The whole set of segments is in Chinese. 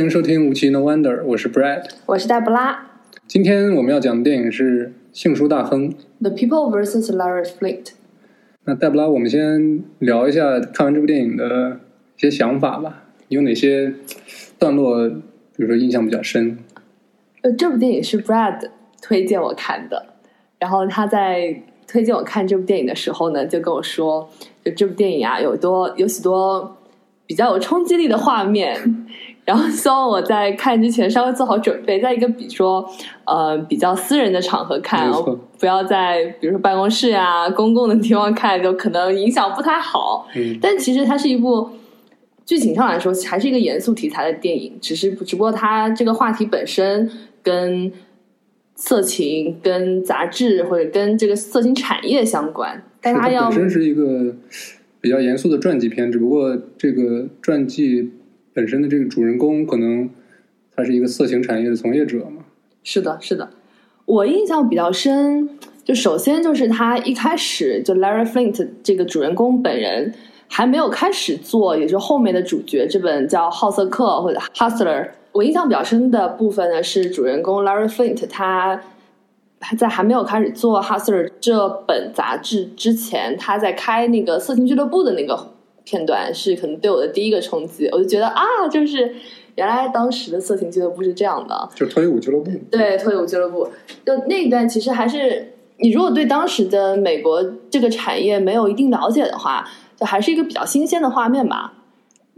欢迎收听《无奇 No Wonder》，我是 Brad，我是黛布拉。今天我们要讲的电影是《杏树大亨》。The People vs. Larry Flint。那黛布拉，我们先聊一下看完这部电影的一些想法吧。有哪些段落，比如说印象比较深？呃，这部电影是 Brad 推荐我看的，然后他在推荐我看这部电影的时候呢，就跟我说，就这部电影啊，有多有许多比较有冲击力的画面，然后希望我在看之前稍微做好准备，在一个比如说呃比较私人的场合看不要在比如说办公室啊、公共的地方看，就可能影响不太好。嗯，但其实它是一部剧情上来说还是一个严肃题材的电影，只是只不过它这个话题本身跟色情、跟杂志或者跟这个色情产业相关，但它它要本身是一个比较严肃的传记片，只不过这个传记本身的这个主人公可能他是一个色情产业的从业者嘛。是的，是的，我印象比较深。就首先就是他一开始就 Larry Flint 这个主人公本人还没有开始做，也就后面的主角这本叫《好色客》或者《Hustler》。我印象比较深的部分呢是主人公 Larry Flint 他在还没有开始做《Hustler》这本杂志之前，他在开那个色情俱乐部的那个片段是可能对我的第一个冲击。我就觉得啊，就是原来当时的色情俱乐部是这样的。就脱衣舞俱乐部，对，脱衣舞俱乐部，就那一段其实还是你如果对当时的美国这个产业没有一定了解的话，就还是一个比较新鲜的画面吧。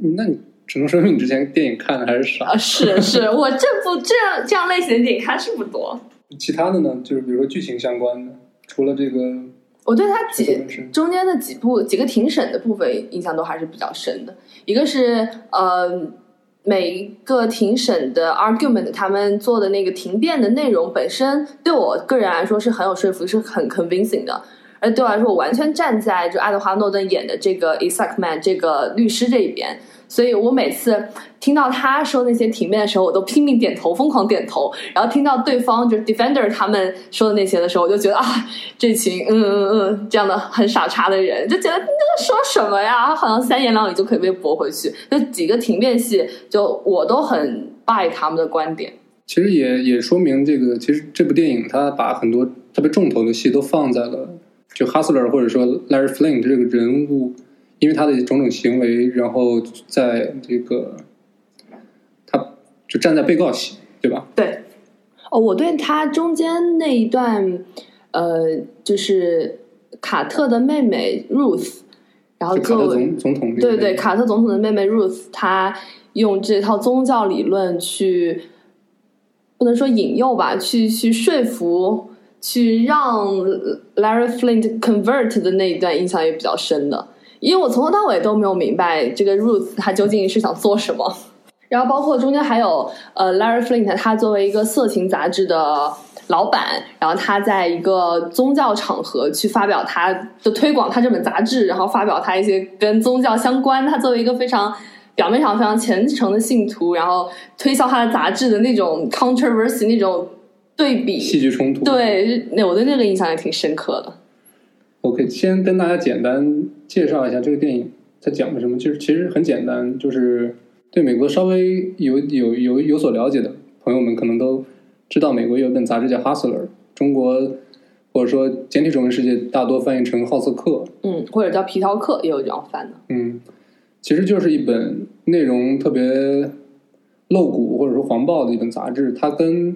嗯那你只能说明你之前电影看的还是少。啊，是是，我这部这样这样类型的电影看是不多。其他的呢，就是比如说剧情相关的，除了这个我对他几中间的几部几个庭审的部分印象都还是比较深的。一个是呃，每一个庭审的 argument，他们做的那个庭辩的内容本身，对我个人来说是很有说服，是很 convincing 的。而对我来说，我完全站在就爱德华诺顿演的这个 Isaac Man 这个律师这一边，所以我每次听到他说那些庭辩的时候，我都拼命点头，疯狂点头。然后听到对方就是 Defender 他们说的那些的时候，我就觉得啊，这群嗯嗯嗯这样的很傻叉的人，就觉得你这说什么呀？好像三言两语就可以被驳回去。就几个庭辩戏，就我都很 buy 他们的观点。其实也也说明这个，其实这部电影它把很多特别重头的戏都放在了就 Hustler 或者说 Larry Flint 这个人物，因为他的种种行为，然后在这个他就站在被告席，对吧？对，哦，我对他中间那一段，呃，就是卡特的妹妹 Ruth，然后就卡特总总统那个对对，卡特总统的妹妹 Ruth，她用这套宗教理论去，不能说引诱吧，去去说服，去让 Larry Flint convert 的那一段印象也比较深的，因为我从头到尾都没有明白这个 Ruth 他究竟是想做什么。然后包括中间还有呃，Larry Flint，他作为一个色情杂志的老板，然后他在一个宗教场合去发表他的推广他这本杂志，然后发表他一些跟宗教相关，他作为一个非常表面上非常虔诚的信徒，然后推销他的杂志的那种 controversy 那种对比，戏剧冲突。对，那我对那个印象也挺深刻的。OK，先跟大家简单介绍一下这个电影它讲的什么。其实其实很简单，就是对美国稍微有有有有所了解的朋友们，可能都知道美国有一本杂志叫《Hustler》，中国或者说简体中文世界大多翻译成《好色客》。嗯，或者叫皮条客也有这样翻的。嗯，其实就是一本内容特别露骨或者说黄暴的一本杂志，它跟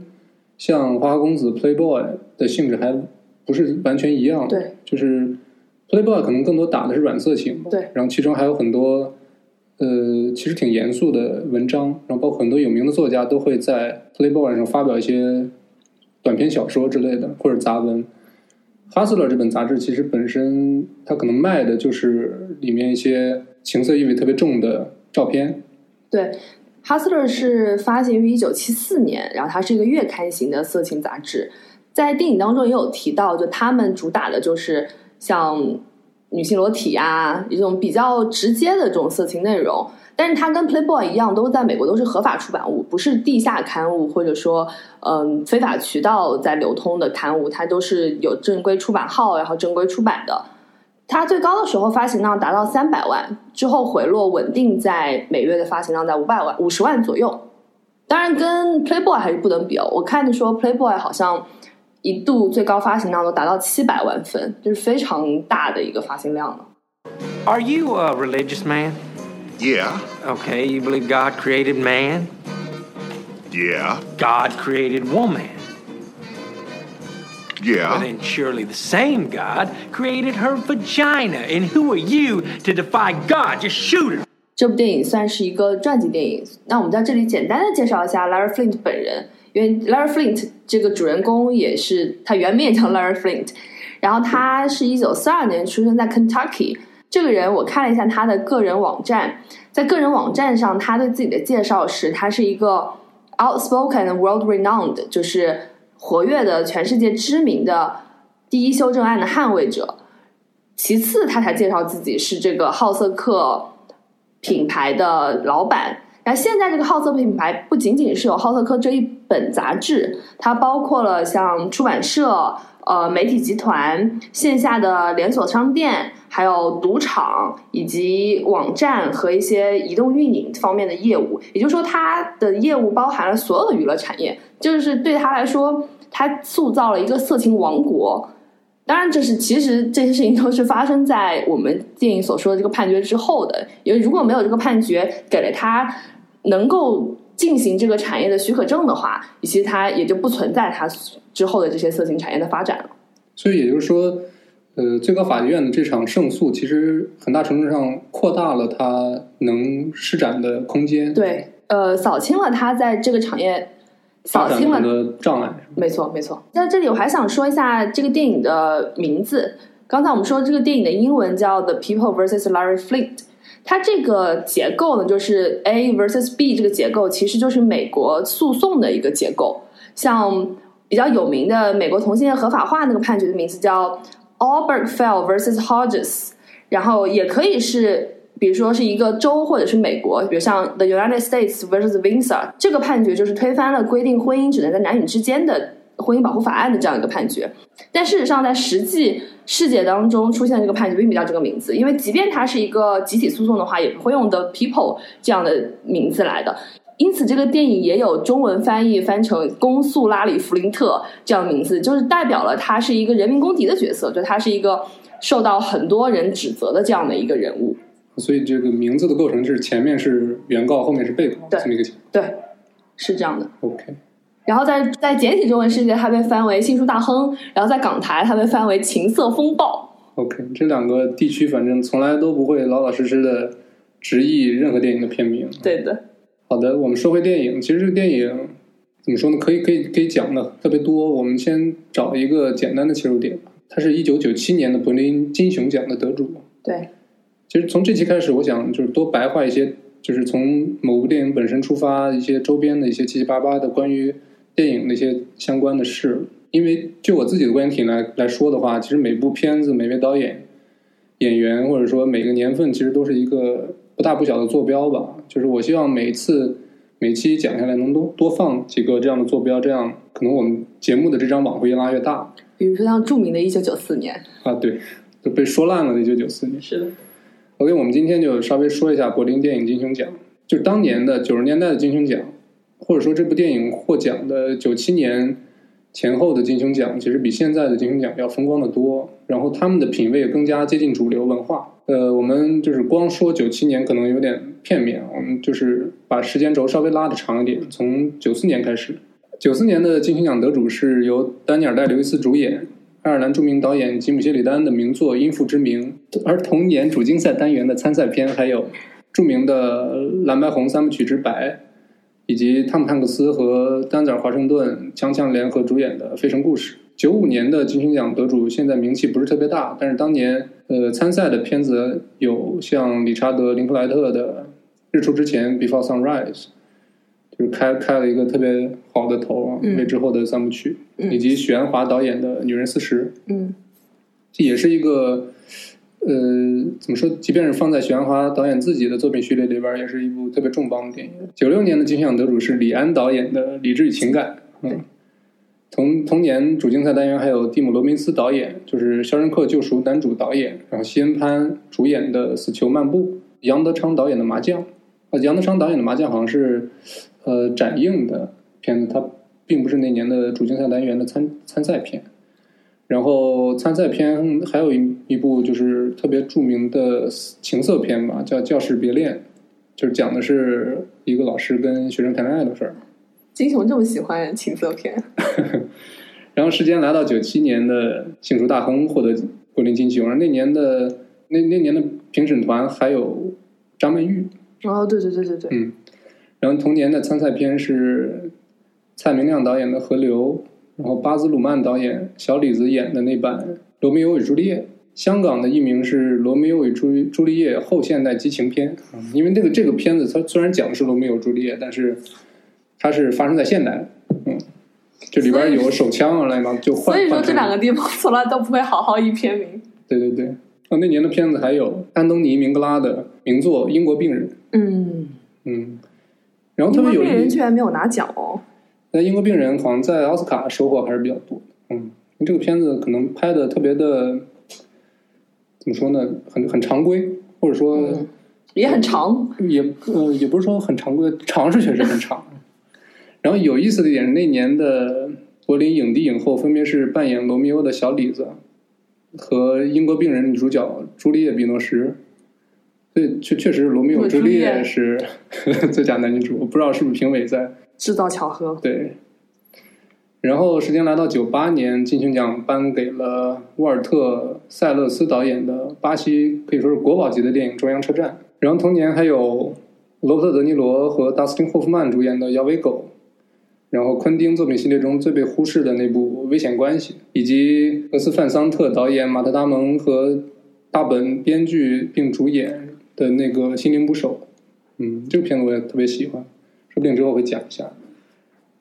像花花公子 Playboy 的性质还不是完全一样。对，就是 Playboy 可能更多打的是软色情，对，然后其中还有很多呃其实挺严肃的文章，然后包括很多有名的作家都会在 Playboy 上发表一些短篇小说之类的或者杂文。Hustler 这本杂志其实本身它可能卖的就是里面一些情色意味特别重的照片，对，《Hustler》是发行于一九七四年，然后它是一个月刊型的色情杂志。在电影当中也有提到，就他们主打的就是像女性裸体啊，一种比较直接的这种色情内容。但是它跟 Playboy 一样，都在美国都是合法出版物，不是地下刊物，或者说嗯非法渠道在流通的刊物，它都是有正规出版号，然后正规出版的。它最高的时候发行量达到三百万，之后回落稳定在每月的发行量在五百万、五十万左右。当然跟 Playboy 还是不能比哦。我看的说 Playboy 好像 一度最高发行量都达到七百万份，就是非常大的一个发行量了。 Are you a religious man? Yeah, Okay, you believe God created man? yeah, God created woman. But yeah. then surely the same God created her vagina. And who are you to defy God? Just shoot her. 这部电影算是一个传记电影。那我们在这里简单的介绍一下 Larry Flint 本人，因为 Larry Flint 这个主人公也是他原名也叫 Larry Flint，然后他是一九四二年出生在 Kentucky。这个人我看了一下他的个人网站，在个人网站上，他对自己的介绍是，他是一个 outspoken world renowned，就是活跃的全世界知名的第一修正案的捍卫者。其次，他才介绍自己是这个好色客品牌的老板。然后现在这个好色品牌不仅仅是有好色客这一本杂志，它包括了像出版社、呃媒体集团、线下的连锁商店，还有赌场以及网站和一些移动运营方面的业务。也就是说，它的业务包含了所有的娱乐产业，就是对他来说，他塑造了一个色情王国。当然，这是其实这些事情都是发生在我们电影所说的这个判决之后的。因为如果没有这个判决给了他能够进行这个产业的许可证的话，其实它也就不存在它之后的这些色情产业的发展了。所以也就是说，呃，最高法院的这场胜诉，其实很大程度上扩大了他能施展的空间，，对，呃，扫清了他在这个产业扫清了发展很多障碍。没错，没错。在这里，我还想说一下这个电影的名字。刚才我们说这个电影的英文叫《The People vs. Larry Flint》，它这个结构呢，就是 A versus B 这个结构，其实就是美国诉讼的一个结构。像比较有名的美国同性恋合法化那个判决的名字叫 Albergfell versus Hodges，然后也可以是。比如说是一个州或者是美国，比如像 The United States versus Windsor 这个判决就是推翻了规定婚姻只能在男女之间的婚姻保护法案的这样一个判决。但事实上，在实际世界当中出现这个判决并不叫这个名字，因为即便它是一个集体诉讼的话，也不会用 The People 这样的名字来的。因此，这个电影也有中文翻译翻成“公诉拉里·弗林特”这样的名字，就是代表了他是一个人民公敌的角色，就他是一个受到很多人指责的这样的一个人物。所以这个名字的构成是前面是原告，后面是被告这么一个情况。对，是这样的。OK，然后在在简体中文世界，它被翻为《杏树大亨》，然后在港台，它被翻为《情色风暴 OK，这两个地区反正从来都不会老老实实的直译任何电影的片名。》。对的，好的，我们说回电影，其实这个电影怎么说呢？可以可以可以讲的特别多。我们先找一个简单的切入点吧。他是一九九七年的柏林金熊奖的得主。对，其实从这期开始，我想就是多白话一些，就是从某部电影本身出发，一些周边的一些七七八八的关于电影那些相关的事。因为就我自己的观点体来来说的话，其实每部片子、每位导演、演员，或者说每个年份，其实都是一个不大不小的坐标吧。就是我希望每次每期讲下来，能多多放几个这样的坐标，这样可能我们节目的这张网会越拉越大比如说像著名的1994年，啊。对，就被说烂了的一九九四年。是的，OK，我们今天就稍微说一下柏林电影金熊奖，就当年的九十年代的金熊奖，或者说这部电影获奖的九七年前后的金熊奖，其实比现在的金熊奖要风光的多。然后他们的品味更加接近主流文化。呃，我们就是光说九七年可能有点片面，我们就是把时间轴稍微拉的长一点，从九四年开始。九四年的金熊奖得主是由丹尼尔·戴·刘易斯主演，爱尔兰著名导演吉姆·谢里丹的名作《因父之名》，而同年主竞赛单元的参赛片还有著名的蓝白红三部曲之《白》，以及汤姆·汉克斯和丹泽尔·华盛顿强强联合主演的《费城故事》。九五年的金熊奖得主现在名气不是特别大，但是当年呃参赛的片子有像理查德·林克莱特的《日出之前》（Before Sunrise），就是开开了一个特别好的头啊，嗯为之后的三部曲，嗯以及许鞍华导演的《女人四十》。嗯这也是一个，呃，怎么说？即便是放在许鞍华导演自己的作品序列里边，也是一部特别重磅的电影。九六年的金像得主是李安导演的《理智与情感》，嗯，同同年主竞赛单元还有蒂姆·罗宾斯导演，就是《肖申克救赎》男主导演，然后西恩·潘主演的《死囚漫步》，杨德昌导演的《麻将》，啊，杨德昌导演的《麻将》好像是，呃展映的片子，它并不是那年的主竞赛单元的参参赛片。然后参赛片还有一一部就是特别著名的情色片吧，叫《教室别恋》，就是讲的是一个老师跟学生谈恋爱的事儿。金熊这么喜欢情色片，然后时间来到九七年的《幸福大亨》获得柏林金熊，那年的那那年的评审团还有张曼玉，哦，对对对对对，嗯，然后同年的参赛片是蔡明亮导演的《河流》，然后巴兹鲁曼导演小李子演的那版《罗密欧与朱丽叶》，香港的译名是《罗密欧与朱朱丽叶后现代激情片》，嗯因为这个这个片子它虽然讲的是罗密欧朱丽叶，但是它是发生在现代，嗯，就里边有手枪啊，乱七八糟就换。所以说这两个地方从来都不会好好译片名。对对对，啊，那年的片子还有安东尼·明格拉的名作《英国病人》，嗯，嗯，然后特英国别有人居然没有拿奖哦。那英国病人好像在奥斯卡收获还是比较多的，嗯，这个片子可能拍的特别的，怎么说呢，很很常规，或者说嗯也很长，也呃也不是说很常规，长是确实很长。然后有意思的一点是，那年的柏林影帝影后分别是扮演罗密欧的小李子和英国病人女主角朱丽叶·比诺什。所以确确实，罗密欧对朱丽叶是 最佳男女主，我不知道是不是评委在制造巧合。对，然后时间来到九八年，金熊奖颁给了沃尔特·塞勒斯导演的巴西可以说是国宝级的电影《中央车站》。然后同年还有罗伯特·德尼罗和达斯汀·霍夫曼主演的《摇尾狗》，然后昆汀作品系列中最被忽视的那部《危险关系》，以及格斯·范桑特导演、马特·达蒙和大本编剧并主演的那个《心灵捕手》。嗯，这个片子我也特别喜欢，说不定之后会讲一下。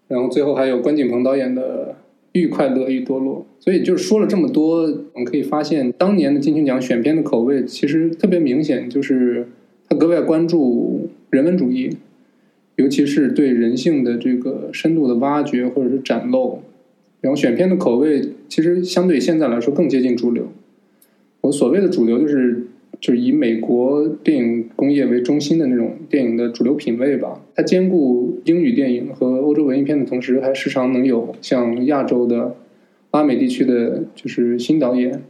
然后最后还有关锦鹏导演的《愈快乐愈堕落》，所以就是说了这么多，我们可以发现当年的金熊奖选片的口味其实特别明显，就是他格外关注人文主义，尤其是对人性的这个深度的挖掘或者是展露。然后选片的口味其实相对现在来说更接近主流。我所谓的主流就是就是以美国电影工业为中心的那种电影的主流品味吧。它兼顾英语电影和欧洲文艺片的同时，还时常能有像亚洲的、拉美地区的，就是新导演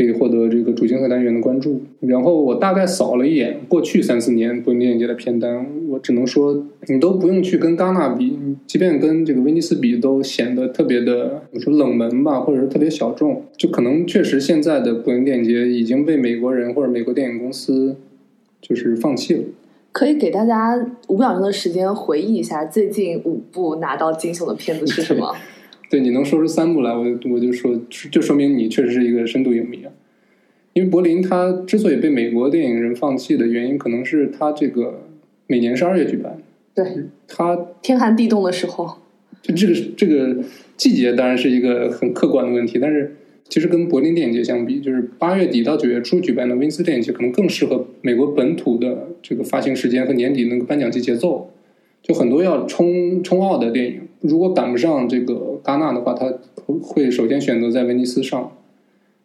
可以获得这个主竞赛单元的关注。然后我大概扫了一眼过去三四年柏林电影节的片单，我只能说你都不用去跟戛纳比，即便跟这个威尼斯比，都显得特别的，我说冷门吧，或者是特别小众。就可能确实现在的柏林电影节已经被美国人或者美国电影公司就是放弃了。可以给大家五秒钟的时间回忆一下最近五部拿到金熊的片子是什么？对，你能说出三部来，我就我就说，就说明你确实是一个深度影迷啊。因为柏林它之所以被美国电影人放弃的原因，可能是它这个每年是二月举办，对，它天寒地冻的时候，就这个这个季节当然是一个很客观的问题，但是其实跟柏林电影节相比，就是八月底到九月初举办的威尼斯电影节，可能更适合美国本土的这个发行时间和年底那个颁奖季节奏。就很多要冲冲奥的电影，如果赶不上这个戛纳的话，他会首先选择在威尼斯上，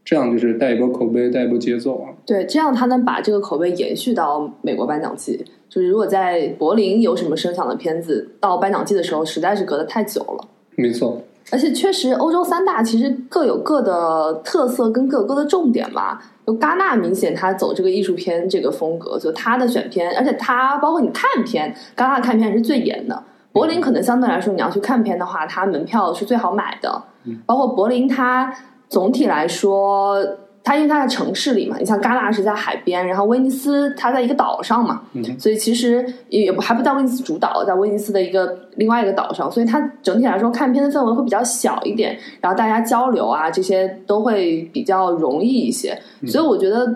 这样就是带一波口碑，带一波节奏啊。对，这样他能把这个口碑延续到美国颁奖季。就是如果在柏林有什么声响的片子，到颁奖季的时候实在是隔得太久了。没错，而且确实，欧洲三大其实各有各的特色跟各有各的重点吧。就戛纳明显他走这个艺术片这个风格，就他的选片，而且他包括你看片，戛纳看片是最严的。柏林可能相对来说，你要去看片的话，它门票是最好买的。包括柏林，它总体来说，它因为它在城市里嘛，你像戛纳是在海边，然后威尼斯它在一个岛上嘛，嗯所以其实也不还不在威尼斯主岛，在威尼斯的一个另外一个岛上，所以它整体来说看片的氛围会比较小一点，然后大家交流啊这些都会比较容易一些，所以我觉得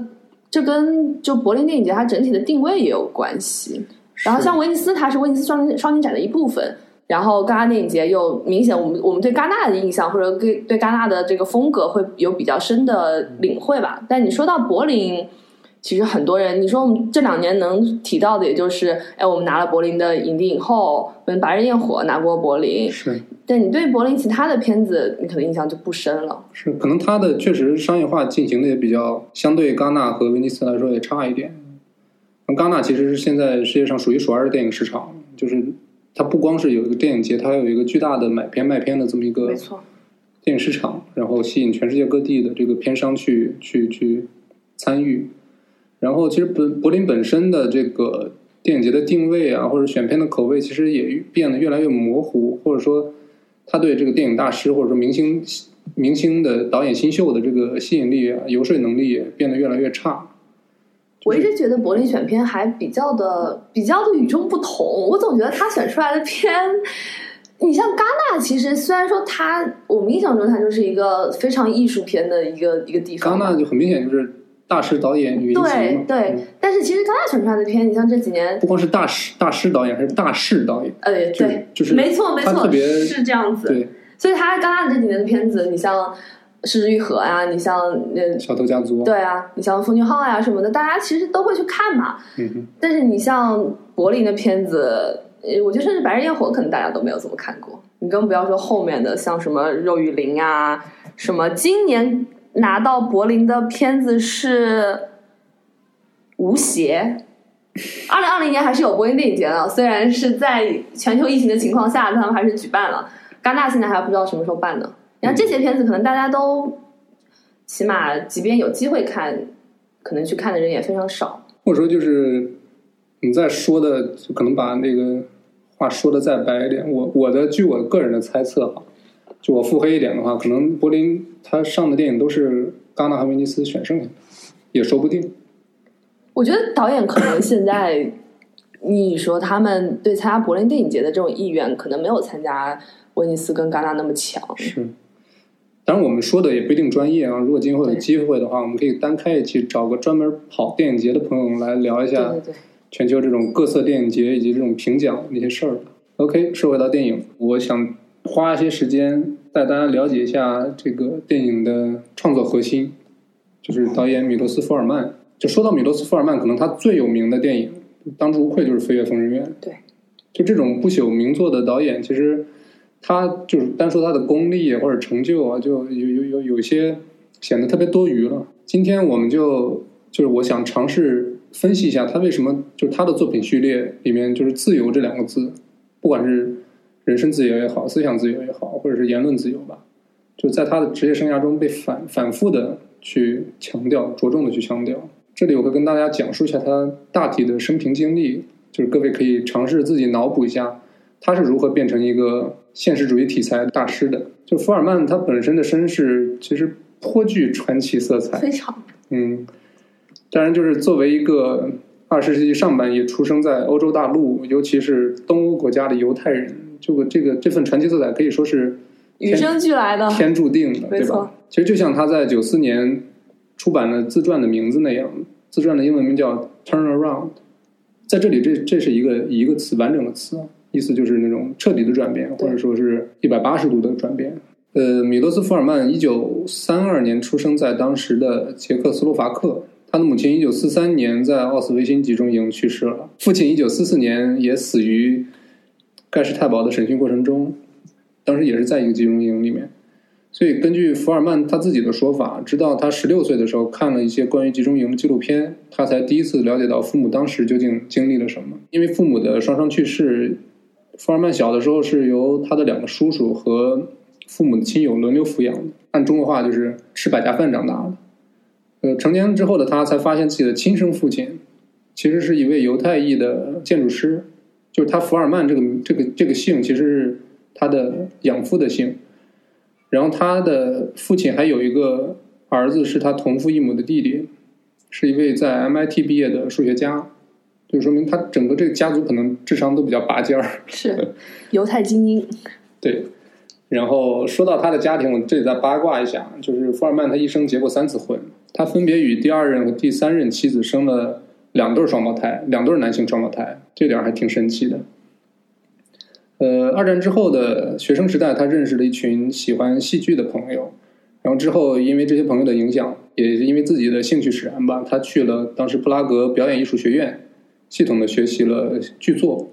这跟就柏林电影节它整体的定位也有关系。然后像威尼斯，它是威尼斯双双年展的一部分。然后戛纳电影节又明显，我们我们对戛纳的印象或者对对戛纳的这个风格会有比较深的领会吧。但你说到柏林，其实很多人，你说我们这两年能提到的，也就是哎，我们拿了柏林的影帝影后，跟《白日焰火》拿过柏林。是但你对柏林其他的片子，你可能印象就不深了。是，可能它的确实商业化进行的也比较，相对戛纳和威尼斯来说也差一点。戛纳其实是现在世界上数一数二的电影市场，就是它不光是有一个电影节，它还有一个巨大的买片卖片的这么一个没错，电影市场，然后吸引全世界各地的这个片商去去去参与。然后，其实本柏林本身的这个电影节的定位啊，或者选片的口味，其实也变得越来越模糊，或者说，他对这个电影大师或者说明星明星的导演新秀的这个吸引力啊、游说能力也变得越来越差。我一直觉得柏林选片还比较的比较的与众不同。我总觉得他选出来的片，你像戛纳，其实虽然说他我们印象中他就是一个非常艺术片的一个一个地方，戛纳就很明显就是大师导演云集嘛，对对嗯，但是其实戛纳选出来的片，你像这几年不光是大师大师导演，还是大师导演。呃，对，就是没错没错，他特别是这样子。对，所以他戛纳这几年的片子，你像《失之愈合》呀，你像呃，小偷家族，对啊，你像《奉俊昊》呀什么的，大家其实都会去看嘛。嗯哼，但是你像柏林的片子，呃我觉得甚至《白日焰火》可能大家都没有怎么看过。你更不要说后面的，像什么《肉与灵》啊，什么今年拿到柏林的片子是《无邪》。二零二零年还是有柏林电影节的，虽然是在全球疫情的情况下，他们还是举办了。戛纳现在还不知道什么时候办呢。然后这些片子可能大家都，起码即便有机会看，可能去看的人也非常少。或者说就是你再说的，就可能把那个话说的再白一点。我我的据我个人的猜测哈，就我腹黑一点的话，可能柏林他上的电影都是戛纳和威尼斯选剩下的，也说不定。我觉得导演可能现在，你说他们对参加柏林电影节的这种意愿，可能没有参加威尼斯跟戛纳那么强。是，当然我们说的也不一定专业啊。如果今后有机会的话，我们可以单开一期，找个专门跑电影节的朋友来聊一下全球这种各色电影节以及这种评奖那些事儿。OK，说回到电影，我想花一些时间带大家了解一下这个电影的创作核心，就是导演米罗斯福尔曼。就说到米罗斯福尔曼，可能他最有名的电影当之无愧就是《飞越疯人院》。对，就这种不朽名作的导演，其实他就是单说他的功力或者成就啊，就有有有有些显得特别多余了。今天我们就就是我想尝试分析一下他为什么就是他的作品序列里面就是自由这两个字，不管是人身自由也好，思想自由也好，或者是言论自由吧，就在他的职业生涯中被反反复的去强调，着重的去强调。这里我会跟大家讲述一下他大体的生平经历，就是各位可以尝试自己脑补一下，他是如何变成一个现实主义题材大师的。就福尔曼他本身的身世其实颇具传奇色彩，非常嗯，当然就是作为一个二十世纪上半叶出生在欧洲大陆，尤其是东欧国家的犹太人，这个这个这份传奇色彩可以说是与生俱来的。天注定的，对吧？其实就像他在九四年出版的自传的名字那样，自传的英文名叫《Turn Around》。在这里，这这是一个一个词完整的词啊，意思就是那种彻底的转变，或者说是一百八十度的转变。呃，米洛斯福尔曼一九三二年出生在当时的捷克斯洛伐克，他的母亲一九四三年在奥斯维辛集中营去世了，父亲一九四四年也死于盖世太保的审讯过程中，当时也是在一个集中营里面。所以，根据福尔曼他自己的说法，直到他十六岁的时候看了一些关于集中营的纪录片，他才第一次了解到父母当时究竟经历了什么。因为父母的双双去世，福尔曼小的时候是由他的两个叔叔和父母的亲友轮流抚养的，按中国话就是吃百家饭长大的。呃，成年之后的他才发现自己的亲生父亲其实是一位犹太裔的建筑师，就是他福尔曼这个这个这个姓其实是他的养父的姓。然后他的父亲还有一个儿子是他同父异母的弟弟，是一位在 MIT 毕业的数学家，就说明他整个这个家族可能智商都比较拔尖儿。是犹太精英，对，然后说到他的家庭，我这里再八卦一下，就是福尔曼他一生结过三次婚，他分别与第二任和第三任妻子生了两对双胞胎，两对男性双胞胎，这点儿还挺神奇的。呃，二战之后的学生时代，他认识了一群喜欢戏剧的朋友，然后之后因为这些朋友的影响，也是因为自己的兴趣使然吧，他去了当时布拉格表演艺术学院，系统的学习了剧作。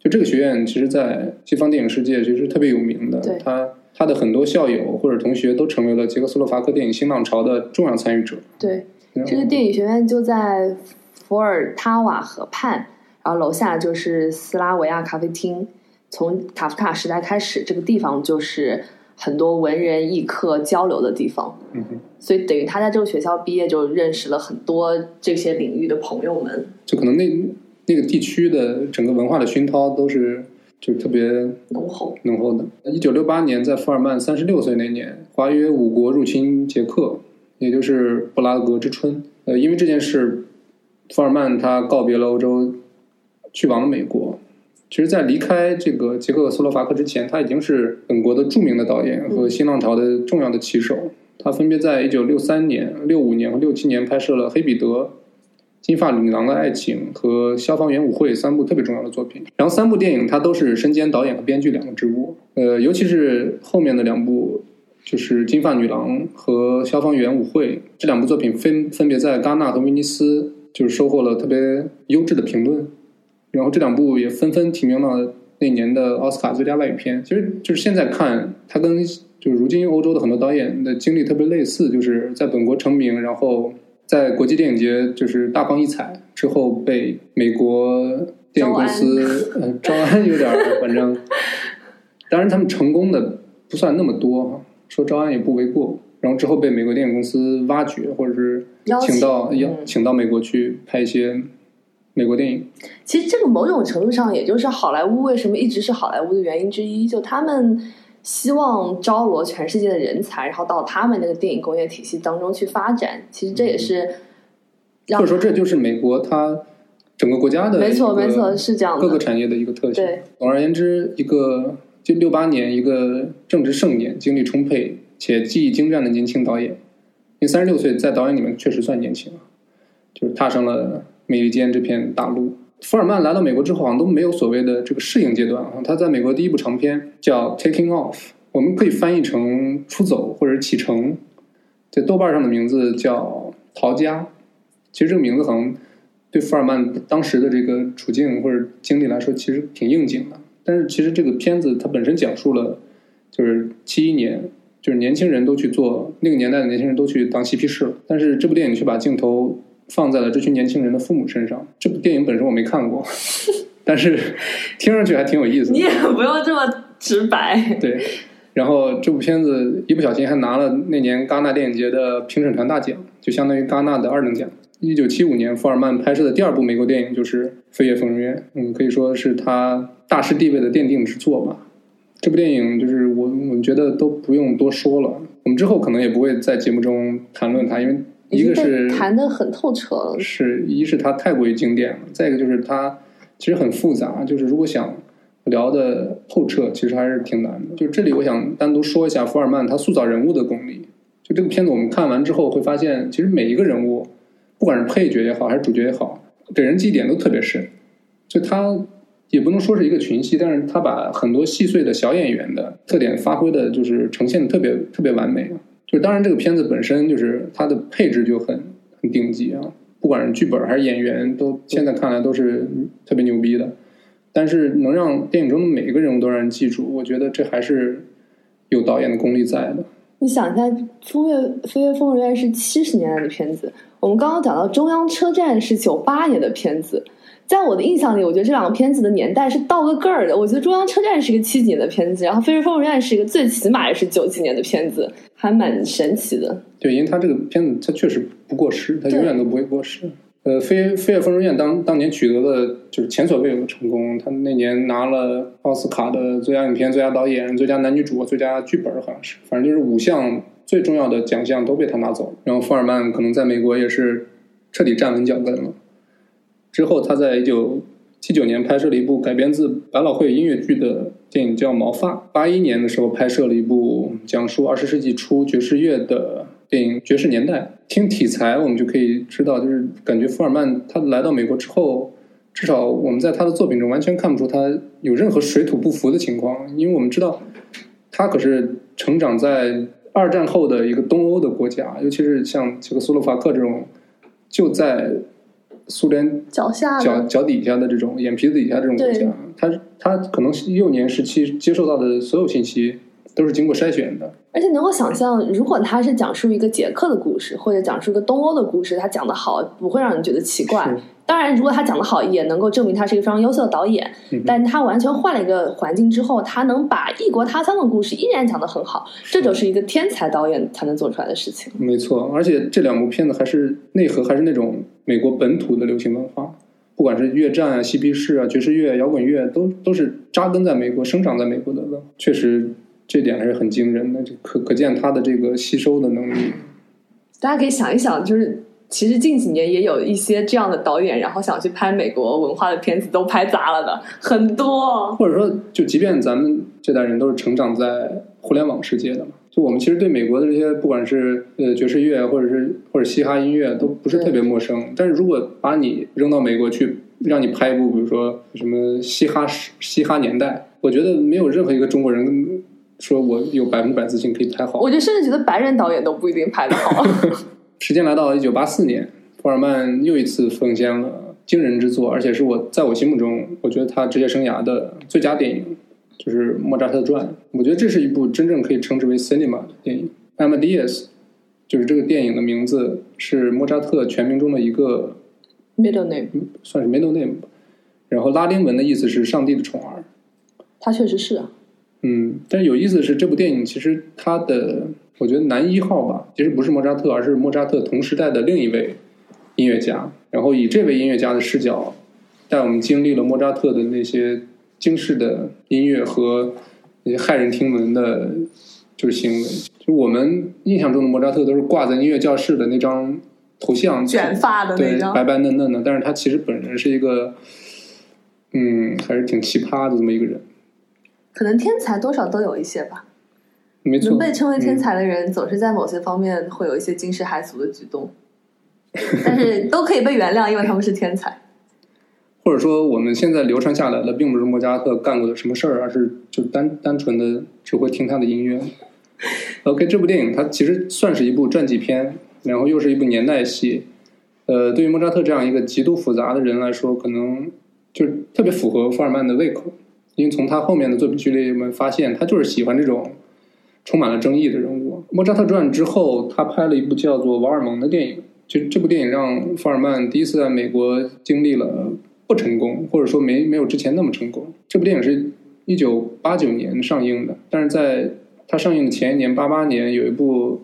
就这个学院，其实，在西方电影世界其实特别有名的对。他他的很多校友或者同学都成为了捷克斯洛伐克电影新浪潮的重要参与者。对，这个电影学院就在伏尔塔瓦河畔，然后楼下就是斯拉维亚咖啡厅。从卡夫卡时代开始，这个地方就是很多文人艺客交流的地方。嗯哼，所以等于他在这个学校毕业，就认识了很多这些领域的朋友们。就可能那那个地区的整个文化的熏陶都是就特别浓厚，浓厚的。一九六八年，在福尔曼三十六岁那年，华约五国入侵捷克，也就是布拉格之春。呃，因为这件事，福尔曼他告别了欧洲，去往了美国。其实，在离开这个捷克和斯洛伐克之前，他已经是本国的著名的导演和新浪潮的重要的旗手。他分别在一九六三年、六五年和六七年拍摄了《黑彼得》《金发女郎的爱情》和《消防员舞会》三部特别重要的作品。然后三部电影他都是身兼导演和编剧两个职务。呃，尤其是后面的两部，就是《金发女郎》和《消防员舞会》这两部作品分分别在戛纳和威尼斯就是收获了特别优质的评论。然后这两部也纷纷提名了那年的奥斯卡最佳外语片。其实就是现在看，它跟就是如今欧洲的很多导演的经历特别类似，就是在本国成名，然后在国际电影节就是大放异彩之后，被美国电影公司呃招安有点，反正 当然他们成功的不算那么多哈，说招安也不为过。然后之后被美国电影公司挖掘，或者是请请到邀嗯请到美国去拍一些美国电影。其实这个某种程度上，也就是好莱坞为什么一直是好莱坞的原因之一。就他们希望招罗全世界的人才，然后到他们那个电影工业体系当中去发展。其实这也是让或者说这就是美国它整个国家的没错没错是这样的各个产业的一个特性。对，总而言之，一个就六八年一个正值盛年、精力充沛且技艺精湛的年轻导演，因为三十六岁在导演里面确实算年轻了，就是踏上了美利坚这片大陆。福尔曼来到美国之后，好像都没有所谓的这个适应阶段啊。他在美国第一部长片叫《Taking Off》，我们可以翻译成“出走”或者“启程”。在豆瓣上的名字叫《逃家》。其实这个名字好像对福尔曼当时的这个处境或者经历来说，其实挺应景的。但是其实这个片子它本身讲述了，就是七一年，就是年轻人都去做那个年代的年轻人都去当嬉皮士了，但是这部电影却把镜头放在了这群年轻人的父母身上。这部电影本身我没看过，但是听上去还挺有意思的。你也不用这么直白。对，然后这部片子一不小心还拿了那年戛纳电影节的评审团大奖，就相当于戛纳的二等奖。一九七五年，福尔曼拍摄的第二部美国电影就是《飞越疯人院》，嗯，可以说是他大师地位的奠定之作吧。这部电影就是我我觉得都不用多说了，我们之后可能也不会在节目中谈论它，因为一个是谈的很透彻了。是一是它太过于经典了，再一个就是它其实很复杂，就是如果想聊的透彻，其实还是挺难的。就这里我想单独说一下福尔曼他塑造人物的功力。就这个片子我们看完之后会发现，其实每一个人物，不管是配角也好，还是主角也好，给人记忆点都特别深。就他也不能说是一个群戏，但是他把很多细碎的小演员的特点发挥的，就是呈现的特别特别完美。就当然这个片子本身就是它的配置就很很顶级啊，不管是剧本还是演员，都现在看来都是特别牛逼的。但是能让电影中的每一个人物都让人记住，我觉得这还是有导演的功力在的。你想一下，《风月飞越疯人院》是七十年代的片子，我们刚刚讲到中央车站是九八年的片子。在我的印象里，我觉得这两个片子的年代是倒个个儿的。我觉得中央车站是一个七几年的片子，然后《飞越疯人院》是一个最起码也是九几年的片子，还蛮神奇的。对，因为他这个片子它确实不过时，它永远都不会过时。呃，《飞飞越疯人院》当当年取得了就是前所未有的成功，他那年拿了奥斯卡的最佳影片、最佳导演、最佳男女主、最佳剧本，好像是，反正就是五项最重要的奖项都被他拿走了。然后福尔曼可能在美国也是彻底站稳脚跟了。之后，他在一九七九年拍摄了一部改编自百老汇音乐剧的电影，叫《毛发》。八一年的时候，拍摄了一部讲述二十世纪初爵士乐的电影《爵士年代》。听题材，我们就可以知道，就是感觉福尔曼他来到美国之后，至少我们在他的作品中完全看不出他有任何水土不服的情况，因为我们知道他可是成长在二战后的一个东欧的国家，尤其是像捷克斯洛伐克这种就在苏联脚下脚的脚底下的这种眼皮子底下这种国对家，他他可能幼年时期接受到的所有信息都是经过筛选的。而且能够想象，如果他是讲述一个捷克的故事，或者讲述一个东欧的故事，他讲的好，不会让人觉得奇怪是。当然，如果他讲得好，也能够证明他是一个非常优秀的导演。但他完全换了一个环境之后，他能把异国他乡的故事依然讲得很好，这就是一个天才导演才能做出来的事情。没错，而且这两部片子还是内核还是那种美国本土的流行文化，不管是越战啊、嬉皮士啊、爵士乐、摇滚乐，都都是扎根在美国、生长在美国的。确实，这点还是很惊人的，这可可见他的这个吸收的能力。大家可以想一想，就是其实近几年也有一些这样的导演，然后想去拍美国文化的片子，都拍砸了的很多。或者说，就即便咱们这代人都是成长在互联网世界的嘛，就我们其实对美国的这些，不管是呃爵士乐，或者是或者嘻哈音乐，都不是特别陌生。但是如果把你扔到美国去，让你拍一部，比如说什么嘻哈时嘻哈年代，我觉得没有任何一个中国人说我有百分之百自信可以拍好我。就甚至觉得白人导演都不一定拍得好。时间来到一九八四年，福尔曼又一次奉献了惊人之作，而且是我在我心目中，我觉得他职业生涯的最佳电影，就是《莫扎特传》。我觉得这是一部真正可以称之为 cinema 的电影。Amadeus 就是这个电影的名字，是莫扎特全名中的一个 Middle name，算是 middle name 吧。然后拉丁文的意思是上帝的宠儿。他确实是啊。嗯，但是有意思的是，这部电影其实它的，我觉得男一号吧，其实不是莫扎特，而是莫扎特同时代的另一位音乐家。然后以这位音乐家的视角，带我们经历了莫扎特的那些惊世的音乐和那些骇人听闻的，就是行为。就我们印象中的莫扎特都是挂在音乐教室的那张头像，卷发的那对，张白白嫩嫩的，但是他其实本人是一个，嗯，还是挺奇葩的这么一个人。可能天才多少都有一些吧。没错，能被称为天嗯才的人，总是在某些方面会有一些惊世骇俗的举动，但是都可以被原谅，因为他们是天才。或者说我们现在流传下来的，并不是莫扎特干过的什么事儿，而是就单单纯的只会听他的音乐。OK，这部电影它其实算是一部传记片，然后又是一部年代戏。呃，对于莫扎特这样一个极度复杂的人来说，可能就是特别符合福尔曼的胃口，因为从他后面的作品序列，我们发现他就是喜欢这种充满了争议的人物。莫扎特传之后，他拍了一部叫做《瓦尔蒙》的电影。就这部电影让福尔曼第一次在美国经历了不成功，或者说没没有之前那么成功。这部电影是一九八九年上映的，但是在他上映的前一年，八八年有一部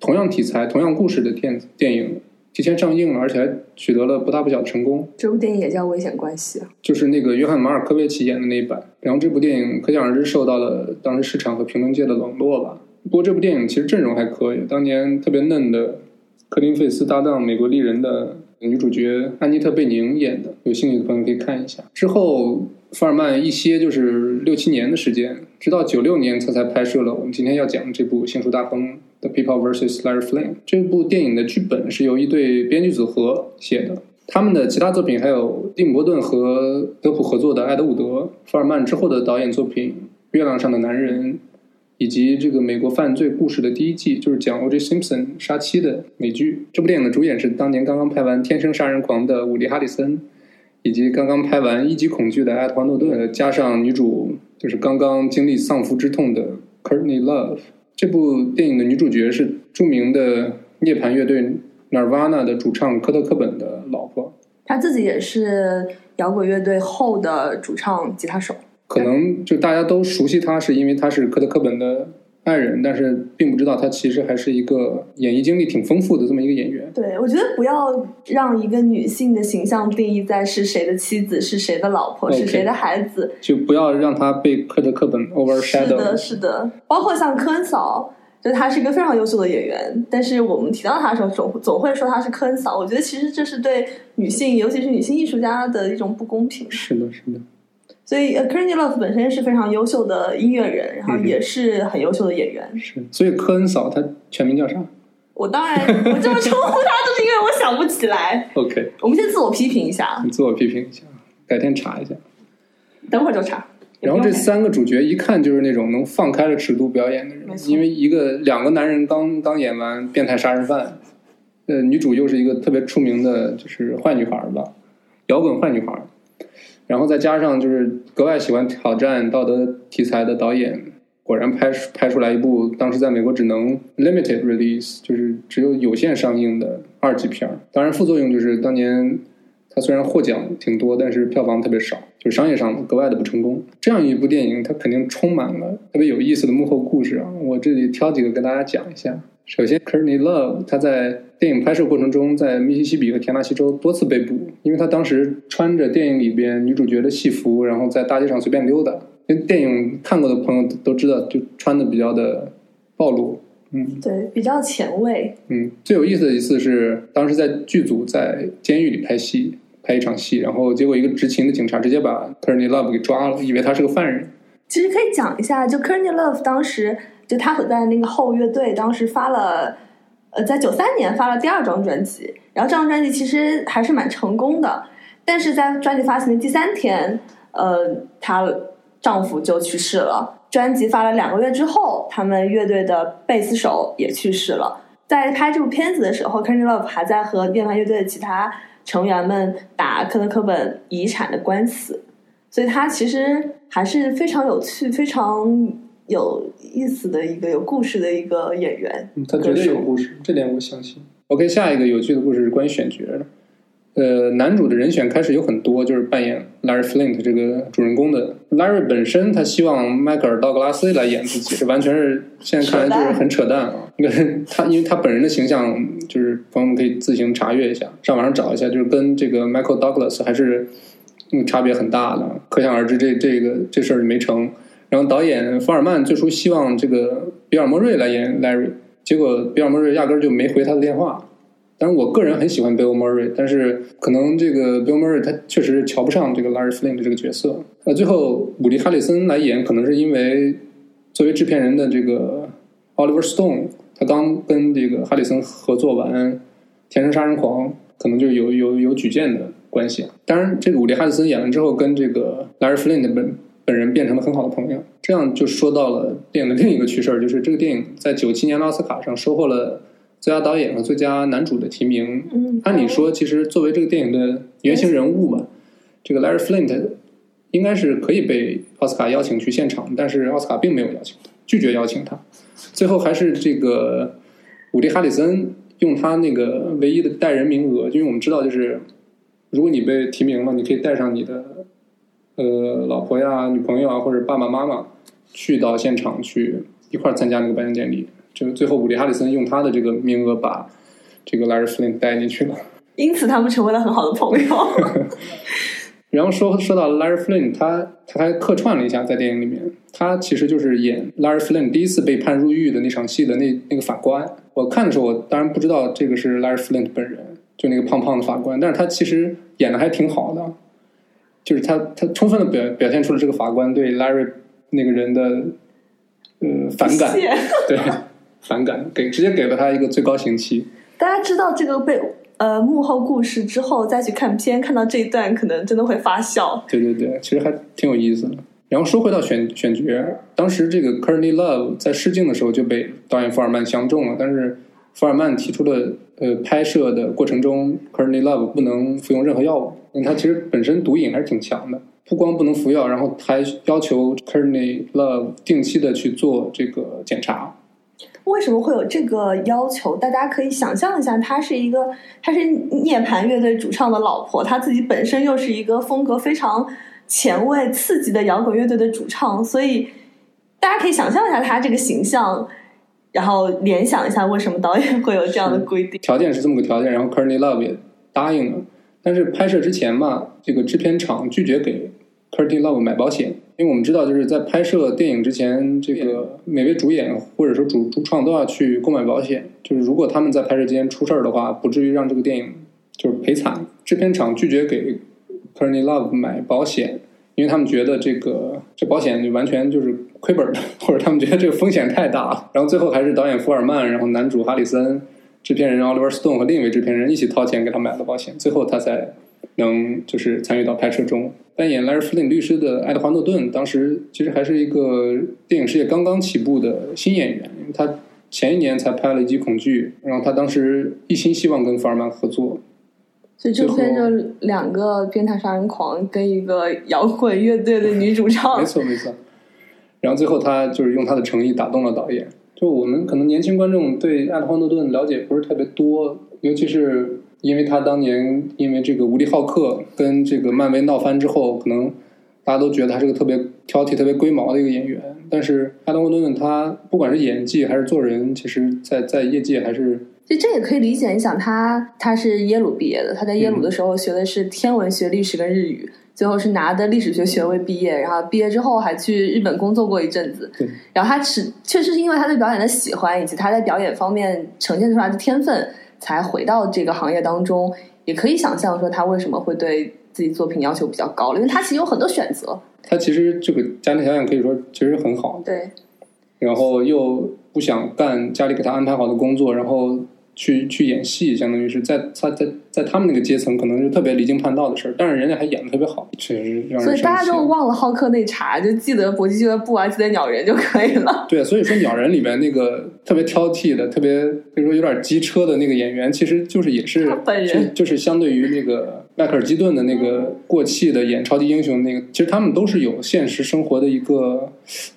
同样题材、同样故事的电电影提前上映了，而且还取得了不大不小的成功。这部电影也叫《危险关系》啊。就是那个约翰马尔科维奇演的那一版。然后这部电影可想而知受到了当时市场和评论界的冷落吧。不过这部电影其实阵容还可以，当年特别嫩的科林费斯搭档美国丽人的女主角安妮特贝宁演的，有兴趣的朋友可以看一下。之后福尔曼一歇就是六七年的时间，直到九六年他才拍摄了我们今天要讲这部《刑术大亨》的《People vs. Larry Flynn》。这部电影的剧本是由一对编剧组合写的，他们的其他作品还有蒂姆·伯顿和德普合作的《艾德伍德》，福尔曼之后的导演作品《月亮上的男人》，以及这个美国犯罪故事的第一季，就是讲 O.J. Simpson 杀妻的美剧。这部电影的主演是当年刚刚拍完《天生杀人狂》的伍迪·哈里森，以及刚刚拍完《一级恐惧》的爱德华·诺顿，加上女主就是刚刚经历丧夫之痛的 Courtney Love。这部电影的女主角是著名的涅槃乐队 Nirvana 的主唱科特·科本的老婆。她自己也是摇滚乐队后的主唱、吉他手。可能就大家都熟悉她，是因为她是科特·科本的爱人，但是并不知道他其实还是一个演艺经历挺丰富的这么一个演员。对，我觉得不要让一个女性的形象定义在是谁的妻子、是谁的老婆、是谁的孩子。就不要让他被课的课本是的，overshadow。是的，包括像科恩嫂，就她是一个非常优秀的演员，但是我们提到她的时候，总总会说她是科恩嫂。我觉得其实这是对女性，尤其是女性艺术家的一种不公平。是的，是的，所以呃 o u r n e y Love 本身是非常优秀的音乐人，然后嗯也是很优秀的演员。是。所以科恩嫂她全名叫啥我当然我这么称呼她，就是因为我想不起来。？OK，我们先自我批评一下，你自我批评一下，改天查一下。等会儿就查。然后这三个主角一看就是那种能放开了尺度表演的人因为一个两个男人刚刚演完变态杀人犯，呃，女主又是一个特别出名的，就是坏女孩吧，摇滚坏女孩，然后再加上就是格外喜欢挑战道德题材的导演，果然拍出拍出来一部当时在美国只能 limited release，就是只有有限上映的二级片儿。当然，副作用就是当年他虽然获奖挺多，但是票房特别少，就是商业上格外的不成功。这样一部电影，它肯定充满了特别有意思的幕后故事啊！我这里挑几个跟大家讲一下。首先，Courtney Love 他在电影拍摄过程中，在密西西比和田纳西州多次被捕，因为他当时穿着电影里边女主角的戏服，然后在大街上随便溜达。因为电影看过的朋友都知道，就穿的比较的暴露。嗯对，比较前卫。嗯，最有意思的一次是当时在剧组在监狱里拍戏，拍一场戏，然后结果一个执勤的警察直接把 Courtney Love 给抓了，以为他是个犯人。其实可以讲一下，就 Courtney Love 当时就他所在的那个后乐队，当时发了，呃，在九三年发了第二张专辑，然后这张专辑其实还是蛮成功的，但是在专辑发行的第三天，呃，她丈夫就去世了。专辑发了两个月之后，他们乐队的贝斯手也去世了。在拍这部片子的时候，Courtney Love 还在和乐团乐队的其他成员们打科德·科本遗产的官司。所以他其实还是非常有趣、非常有意思的一个有故事的一个演员。嗯，他绝对有故事，这点我相信。OK，下一个有趣的故事是关于选角的。呃，男主的人选开始有很多，就是扮演 Larry Flint 这个主人公的 Larry 本身，他希望迈克尔·道格拉斯来演自己，这完全是现在看来就是很扯淡啊！因为他因为他本人的形象，就是朋友们可以自行查阅一下，上网上找一下，就是跟这个 Michael Douglas 还是嗯差别很大的，可想而知这这个这事儿没成。然后导演福尔曼最初希望这个比尔·莫瑞来演 Larry，结果比尔·莫瑞压根儿就没回他的电话。但是我个人很喜欢 Bill Murray，但是可能这个 Bill Murray 他确实瞧不上这个 Larry Flint 这个角色。呃，最后伍迪·哈里森来演，可能是因为作为制片人的这个 Oliver Stone，他刚跟这个哈里森合作完《天生杀人狂》，可能就有有有举荐的关系。当然，这个伍迪·哈里森演完之后，跟这个 Larry Flint 本本人变成了很好的朋友。这样就说到了电影的另一个趣事儿，就是这个电影在九七年的奥斯卡上收获了。最佳导演和最佳男主的提名，嗯，按理说，其实作为这个电影的原型人物嘛，这个 Larry Flint 应该是可以被奥斯卡邀请去现场，但是奥斯卡并没有邀请他，拒绝邀请他。最后还是这个伍迪·哈里森用他那个唯一的带人名额，因为我们知道，就是如果你被提名了，你可以带上你的呃老婆呀、女朋友啊或者爸爸妈妈去到现场去一块儿参加那个颁奖典礼。就最后，伍迪·哈里森用他的这个名额把这个 Larry Flint 带进去了，因此他们成为了很好的朋友。然后说说到 Larry Flint，他他还客串了一下在电影里面，他其实就是演 Larry Flint 第一次被判入狱的那场戏的那那个法官。我看的时候，我当然不知道这个是 Larry Flint 本人，就那个胖胖的法官，但是他其实演的还挺好的，就是他他充分的表表现出了这个法官对 Larry 那个人的呃反感，对。反感，给直接给了他一个最高刑期。大家知道这个被呃幕后故事之后，再去看片，看到这一段，可能真的会发笑。对对对，其实还挺有意思的。然后说回到选选角，当时这个 Courtney Love 在试镜的时候就被导演福尔曼相中了，但是福尔曼提出了呃拍摄的过程中，Courtney Love 不能服用任何药物，因为他其实本身毒瘾还是挺强的，不光不能服药，然后还要求 Courtney Love 定期的去做这个检查。为什么会有这个要求？大家可以想象一下，她是一个，她是涅槃乐队主唱的老婆，她自己本身又是一个风格非常前卫、刺激的摇滚乐队的主唱，所以大家可以想象一下她这个形象，然后联想一下为什么导演会有这样的规定。条件是这么个条件，然后 Courtney Love 也答应了，但是拍摄之前嘛，这个制片厂拒绝给 Courtney Love 买保险。因为我们知道，就是在拍摄电影之前，这个每位主演或者说主主创都要去购买保险。就是如果他们在拍摄期间出事儿的话，不至于让这个电影就是赔惨。制片厂拒绝给 Courtney Love 买保险，因为他们觉得这个这保险就完全就是亏本的，或者他们觉得这个风险太大了。然后最后还是导演福尔曼，然后男主哈里森，制片人 Oliver Stone 和另一位制片人一起掏钱给他买了保险，最后他才能就是参与到拍摄中。扮演莱尔弗林律师的爱德华诺顿，当时其实还是一个电影事业刚刚起步的新演员。他前一年才拍了《一集恐惧》，然后他当时一心希望跟福尔曼合作。所以这片就两个变态杀人狂跟一个摇滚乐队的女主唱。没错没错。然后最后他就是用他的诚意打动了导演。就我们可能年轻观众对爱德华诺顿了解不是特别多，尤其是因为他当年因为这个无敌浩克跟这个漫威闹翻之后，可能大家都觉得他是个特别挑剔、特别龟毛的一个演员。但是艾登·沃顿他不管是演技还是做人，其实在在业界还是其实这也可以理解。你想他他是耶鲁毕业的，他在耶鲁的时候学的是天文学、历史跟日语，最后是拿的历史学学位毕业。然后毕业之后还去日本工作过一阵子。对然后他是确实是因为他对表演的喜欢，以及他在表演方面呈现出来的天分，才回到这个行业当中。也可以想象说他为什么会对自己作品要求比较高了，因为他其实有很多选择。他其实这个家庭条件可以说其实很好，对，然后又不想干家里给他安排好的工作，然后去去演戏，相当于是在他在在他们那个阶层，可能是特别离经叛道的事儿，但是人家还演的特别好，确实让人所以大家就忘了浩克那茬，就记得搏击俱乐部啊，记得鸟人就可以了。对，所以说《鸟人》里面那个特别挑剔的、特别可以说有点机车的那个演员，其实就是也是他本人。就就是相对于那个迈克尔基顿的那个过气的演超级英雄那个，其实他们都是有现实生活的一个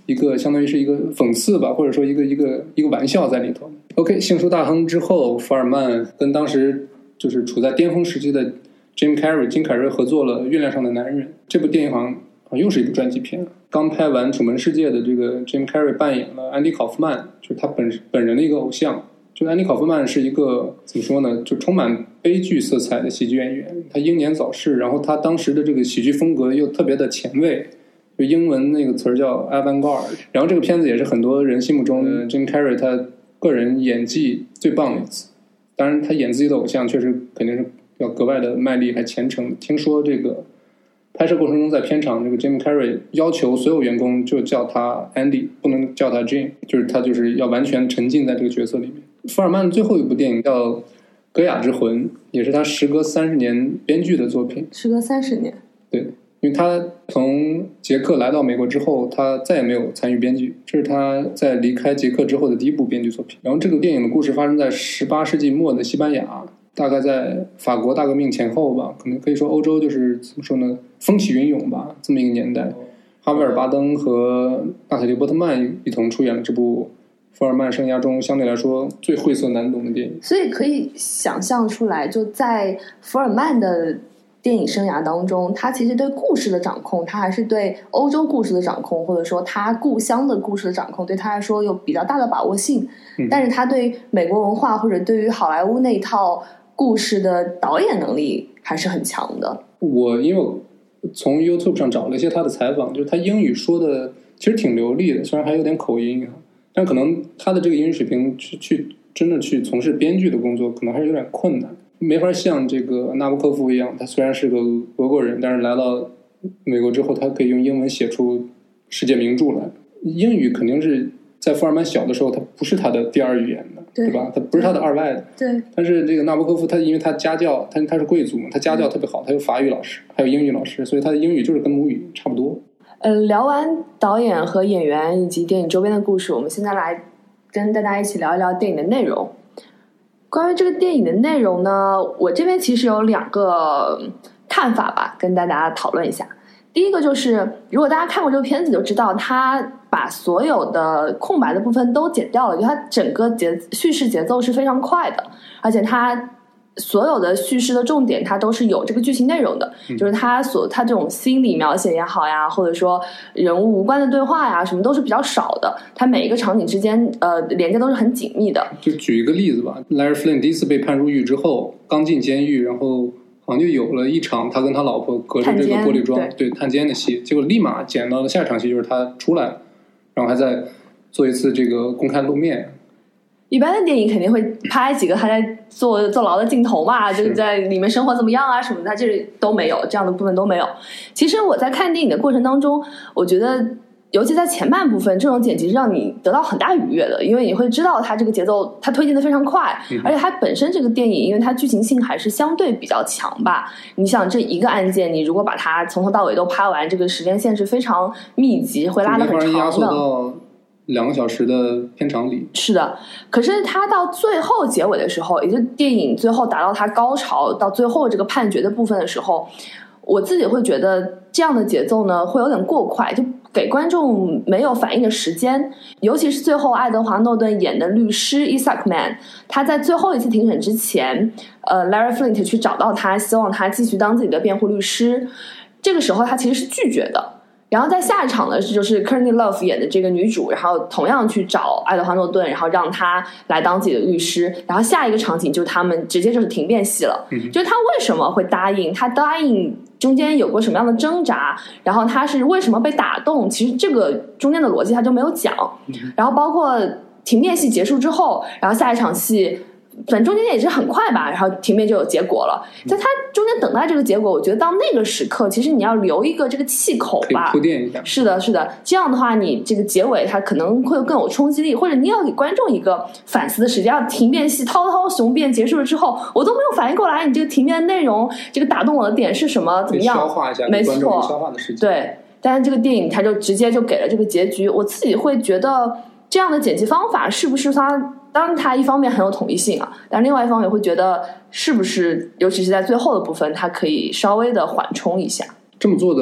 一个相当于是一个讽刺吧，或者说一个一个一个玩笑在里头。OK，杏树大亨之后，福尔曼跟当时就是处在巅峰时期的 Jim Carrey 金凯瑞合作了《月亮上的男人》这部电影，好像好像又是一部传记片。刚拍完《楚门世界》的这个 Jim Carrey 扮演了安迪考夫曼，就是他本本人的一个偶像。就安妮考夫曼是一个怎么说呢？就充满悲剧色彩的喜剧演员。他英年早逝，然后他当时的这个喜剧风格又特别的前卫，就英文那个词儿叫 avant-garde。然后这个片子也是很多人心目中的 Jim Carrey 他个人演技最棒的一次。当然，他演自己的偶像确实肯定是要格外的卖力还虔诚。听说这个拍摄过程中，在片场，这个 Jim Carrey 要求所有员工就叫他 Andy，不能叫他 Jim，就是他就是要完全沉浸在这个角色里面。福尔曼最后一部电影叫《戈雅之魂》，也是他时隔三十年编剧的作品。时隔三十年，对，因为他从捷克来到美国之后，他再也没有参与编剧，这是他在离开捷克之后的第一部编剧作品。然后这个电影的故事发生在十八世纪末的西班牙，大概在法国大革命前后吧，可能可以说欧洲就是怎么说呢，风起云涌吧，这么一个年代。哈维尔·巴登和娜塔莉·波特曼一同出演了这部福尔曼生涯中相对来说最晦涩难懂的电影。所以可以想象出来，就在福尔曼的电影生涯当中，他其实对故事的掌控，他还是对欧洲故事的掌控，或者说他故乡的故事的掌控，对他来说有比较大的把握性。嗯但是他对美国文化或者对于好莱坞那一套故事的导演能力还是很强的。我因为我从 YouTube 上找了一些他的采访，就是他英语说的其实挺流利的，虽然还有点口音啊，但可能他的这个英语水平去去真的去从事编剧的工作，可能还是有点困难，没法像这个纳博科夫一样，他虽然是个俄国人，但是来到美国之后，他可以用英文写出世界名著来。英语肯定是在福尔曼小的时候，他不是他的第二语言的，对对吧？他不是他的二外的。对，但是这个纳博科夫他因为他家教，他他是贵族嘛，他家教特别好，他有法语老师，还有英语老师，所以他的英语就是跟母语差不多。呃，聊完导演和演员以及电影周边的故事，我们现在来跟大家一起聊一聊电影的内容。关于这个电影的内容呢，我这边其实有两个看法吧，跟大家讨论一下。第一个就是，如果大家看过这个片子，就知道他把所有的空白的部分都剪掉了，就它整个节叙事节奏是非常快的，而且它所有的叙事的重点，它都是有这个剧情内容的，就是它所它这种心理描写也好呀，或者说人物无关的对话呀，什么都是比较少的。它每一个场景之间，呃，连接都是很紧密的。就举一个例子吧，Larry Flynn 第一次被判入狱之后，刚进监狱，然后好像就有了一场他跟他老婆隔着这个玻璃窗对对探监的戏，结果立马剪到了下一场戏，就是他出来了，然后还在做一次这个公开露面。一般的电影肯定会拍几个他在坐坐牢的镜头嘛，就是在里面生活怎么样啊什么的，他这里都没有这样的部分都没有。其实我在看电影的过程当中，我觉得尤其在前半部分，这种剪辑是让你得到很大愉悦的，因为你会知道它这个节奏它推进的非常快，而且它本身这个电影因为它剧情性还是相对比较强吧。你想这一个案件，你如果把它从头到尾都拍完，这个时间线是非常密集，会拉的很长的。两个小时的片场里。是的，可是他到最后结尾的时候，也就电影最后达到他高潮到最后这个判决的部分的时候，我自己会觉得这样的节奏呢会有点过快，就给观众没有反应的时间。尤其是最后爱德华诺顿演的律师 Isaac Man，他在最后一次庭审之前，呃，Larry Flint 去找到他，希望他继续当自己的辩护律师。这个时候他其实是拒绝的。然后在下一场呢，就是 Courtney Love 演的这个女主，然后同样去找爱德华诺顿，然后让他来当自己的律师。然后下一个场景就是他们直接就是停辩戏了，就是他为什么会答应？他答应中间有过什么样的挣扎？然后他是为什么被打动？其实这个中间的逻辑他就没有讲。然后包括停辩戏结束之后，然后下一场戏。反正中间也是很快吧，然后庭辩就有结果了。在他中间等待这个结果，我觉得到那个时刻，其实你要留一个这个气口吧，铺垫一下。是的，是的，这样的话，你这个结尾它可能会更有冲击力，或者你要给观众一个反思的时间。要庭辩戏滔滔雄辩结束了之后，我都没有反应过来，你这个庭辩内容，这个打动我的点是什么？怎么样？消化一下，没错，消化的时间。对，但是这个电影它就直接就给了这个结局。我自己会觉得这样的剪辑方法是不是它？当然，它一方面很有统一性啊，但另外一方面会觉得是不是，尤其是在最后的部分，它可以稍微的缓冲一下。这么做的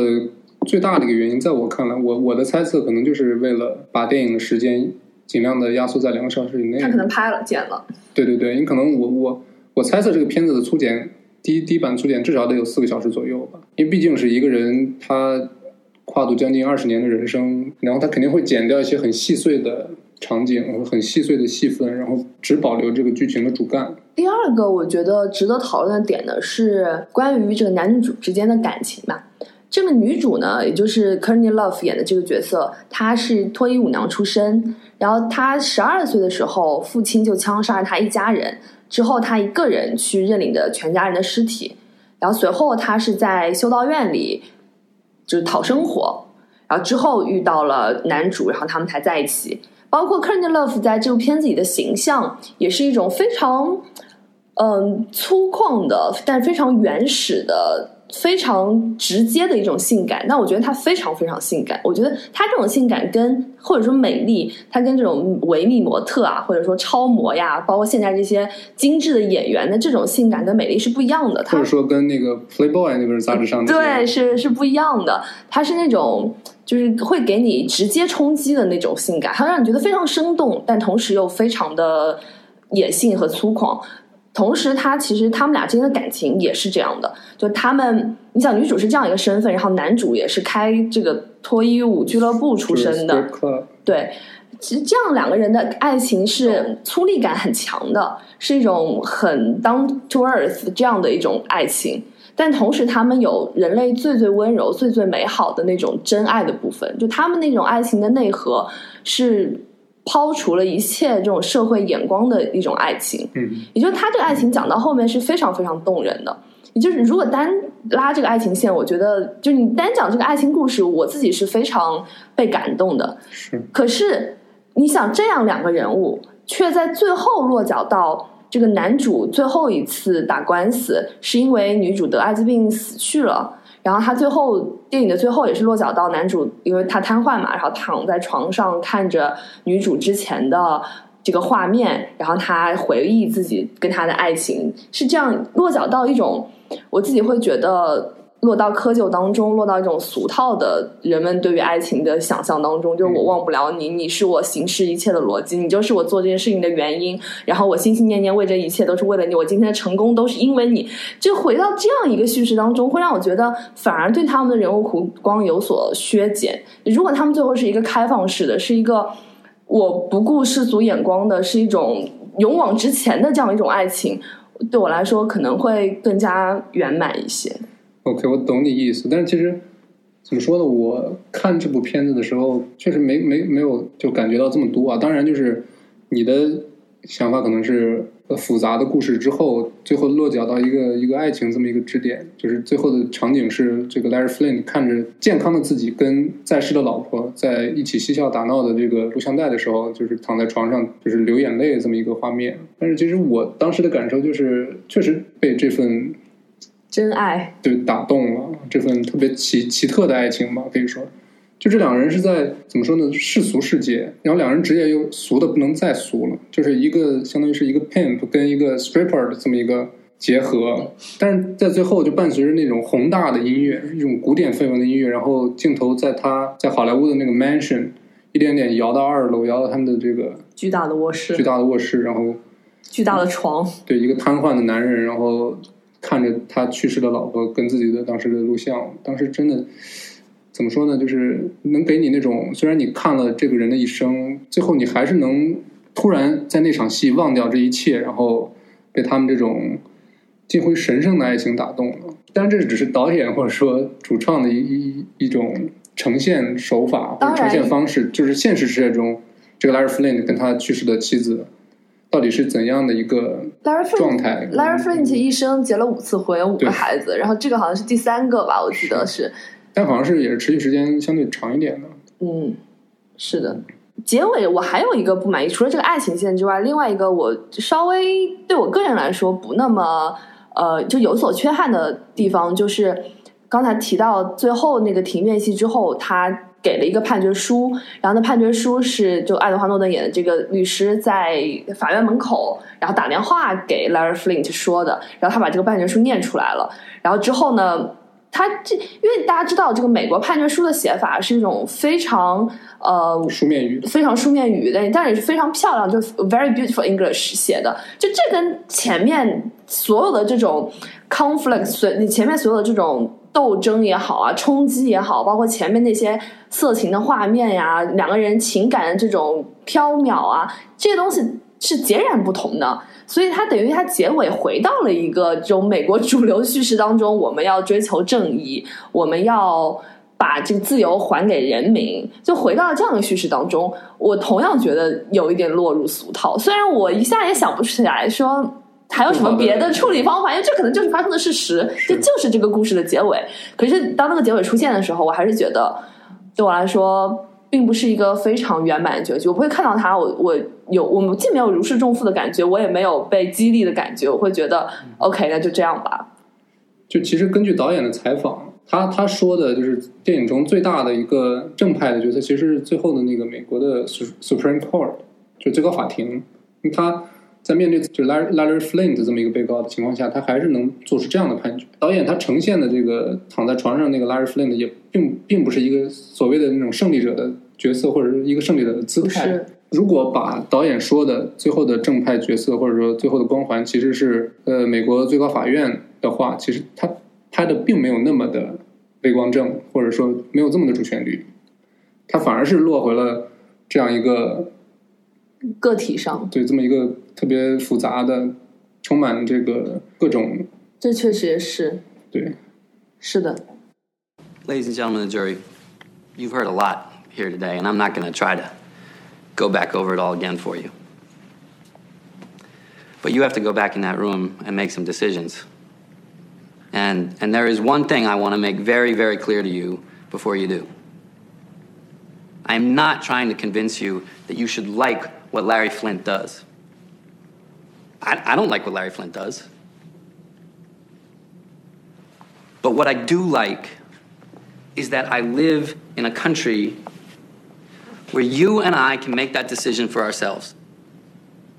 最大的一个原因，在我看来，我我的猜测可能就是为了把电影的时间尽量的压缩在两个小时以内。他可能拍了剪了。对对对，你可能我我我猜测这个片子的粗剪第一第一版粗剪至少得有四个小时左右吧，因为毕竟是一个人他跨度将近二十年的人生，然后他肯定会剪掉一些很细碎的。场景很细碎的戏份，然后只保留这个剧情的主干。第二个，我觉得值得讨论的点呢，是关于这个男女主之间的感情吧。这个女主呢，也就是 Courtney Love 演的这个角色，她是脱衣舞娘出身。然后她十二岁的时候，父亲就枪杀了她一家人，之后她一个人去认领着全家人的尸体。然后随后她是在修道院里就是讨生活，然后之后遇到了男主，然后他们才在一起。包括 Kurt Love 在这部片子里的形象，也是一种非常嗯粗犷的，但非常原始的、非常直接的一种性感。那我觉得她非常非常性感。我觉得她这种性感跟或者说美丽，她跟这种维密模特啊，或者说超模呀，包括现在这些精致的演员的这种性感跟美丽是不一样的。或者说跟那个 Playboy 那本杂志上的对是是不一样的。她是那种。就是会给你直接冲击的那种性感，它让你觉得非常生动，但同时又非常的野性和粗犷。同时，他其实他们俩之间的感情也是这样的，就他们，你想女主是这样一个身份，然后男主也是开这个脱衣舞俱乐部出身的，对，其实这样两个人的爱情是粗粝感很强的，是一种很 down to earth 这样的一种爱情。但同时，他们有人类最最温柔、最最美好的那种真爱的部分。就他们那种爱情的内核，是抛除了一切这种社会眼光的一种爱情。嗯，也就是他这个爱情讲到后面是非常非常动人的。也就是如果单拉这个爱情线，我觉得就你单讲这个爱情故事，我自己是非常被感动的。是，可是你想，这样两个人物却在最后落脚到。这个男主最后一次打官司，是因为女主得艾滋病死去了。然后他最后电影的最后也是落脚到男主，因为他瘫痪嘛，然后躺在床上看着女主之前的这个画面，然后他回忆自己跟他的爱情，是这样落脚到一种，我自己会觉得。落到窠臼当中，落到一种俗套的人们对于爱情的想象当中，就是我忘不了你，你是我行事一切的逻辑，你就是我做这件事情的原因，然后我心心念念为这一切都是为了你，我今天的成功都是因为你，就回到这样一个叙事当中，会让我觉得反而对他们的人物弧光有所削减。如果他们最后是一个开放式的，是一个我不顾世俗眼光的，是一种勇往直前的这样一种爱情，对我来说可能会更加圆满一些。OK，我懂你意思，但是其实怎么说呢？我看这部片子的时候，确实没没没有就感觉到这么多啊。当然，就是你的想法可能是复杂的故事之后，最后落脚到一个一个爱情这么一个支点，就是最后的场景是这个 Larry Flynn 看着健康的自己跟在世的老婆在一起嬉笑打闹的这个录像带的时候，就是躺在床上就是流眼泪这么一个画面。但是其实我当时的感受就是，确实被这份。真爱。就打动了这份特别奇奇特的爱情吧，可以说，就这两个人是在怎么说呢？世俗世界，然后两人职业又俗的不能再俗了，就是一个相当于是一个 pimp 跟一个 stripper 的这么一个结合，但是在最后就伴随着那种宏大的音乐，一种古典氛围的音乐，然后镜头在他在好莱坞的那个 mansion 一点点摇到二楼，摇到他们的这个巨大的卧室，巨大的卧室，然后巨大的床，对一个瘫痪的男人，然后看着他去世的老婆跟自己的当时的录像，当时真的怎么说呢？就是能给你那种，虽然你看了这个人的一生，最后你还是能突然在那场戏忘掉这一切，然后被他们这种近乎于神圣的爱情打动了。当然，这只是导演或者说主创的一一一种呈现手法或者呈现方式，就是现实世界中，这个 Larry Flint 跟他去世的妻子到底是怎样的一个状态 Larry French 一生结了五次婚，有五个孩子，然后这个好像是第三个吧，我记得是。但好像是也是持续时间相对长一点的。嗯，是的。结尾我还有一个不满意，除了这个爱情线之外，另外一个我稍微对我个人来说不那么呃就有所缺憾的地方，就是刚才提到最后那个庭院戏之后，他给了一个判决书，然后那判决书是就爱德华诺顿演的这个律师在法院门口，然后打电话给 Larry Flint 说的，然后他把这个判决书念出来了，然后之后呢，他这因为大家知道这个美国判决书的写法是一种非常呃书面语，非常书面语的，但也是非常漂亮，就 very beautiful English 写的。就这跟前面所有的这种 conflict，所你前面所有的这种斗争也好啊，冲击也好，包括前面那些色情的画面呀，两个人情感的这种飘渺啊，这些东西是截然不同的。所以它等于它结尾回到了一个这种美国主流叙事当中，我们要追求正义，我们要把这个自由还给人民，就回到了这样的叙事当中。我同样觉得有一点落入俗套，虽然我一下也想不起来说。还有什么别的处理方法？因为这可能就是发生的事实，这就是这个故事的结尾。可是当那个结尾出现的时候，我还是觉得，对我来说，并不是一个非常圆满的结局。我不会看到它，我我有我既没有如释重负的感觉，我也没有被激励的感觉。我会觉得，OK，那就这样吧。就其实根据导演的采访，他他说的就是电影中最大的一个正派的角色，其实是最后的那个美国的 Su- Supreme Court，就最高法庭。他在面对就是 Larry Flint 这么一个被告的情况下，他还是能做出这样的判决。导演他呈现的这个躺在床上那个 Larry Flint 也并并不是一个所谓的那种胜利者的角色，或者是一个胜利者的姿态。如果把导演说的最后的正派角色，或者说最后的光环，其实是呃美国最高法院的话，其实他拍的并没有那么的微光正，或者说没有这么的主旋律，他反而是落回了这样一个个体上，对这么一个特别复杂的、充满这个各种这确实也是对是的。 Ladies and gentlemen of the jury, you've heard a lot here today, and I'm not going to try to go back over it all again for you. But you have to go back in that room and make some decisions. And, and there is one thing I want to make very, very clear to you before you do. I'm not trying to convince you that you should like what Larry Flint does. I, I don't like what Larry Flint does. But what I do like is that I live in a country where you and I can make that decision for ourselves.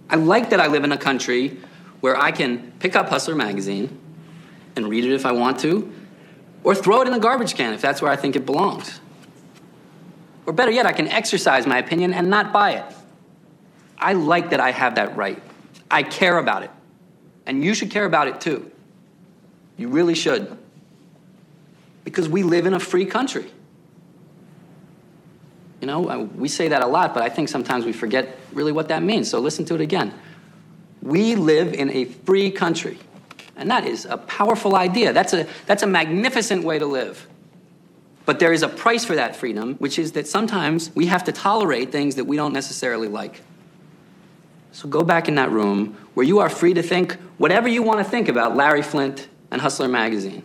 I like that I live in a country where I can pick up Hustler magazine and read it if I want to, or throw it in the garbage can if that's where I think it belongs. Or better yet, I can exercise my opinion and not buy it. I like that I have that right. I care about it. And you should care about it too. You really should because we live in a free country. You know, uh, we say that a lot, but I think sometimes we forget really what that means. So listen to it again. We live in a free country. And that is a powerful idea. That's a, that's a magnificent way to live. But there is a price for that freedom, which is that sometimes we have to tolerate things that we don't necessarily like. So go back in that room where you are free to think whatever you want to think about Larry Flint and Hustler magazine.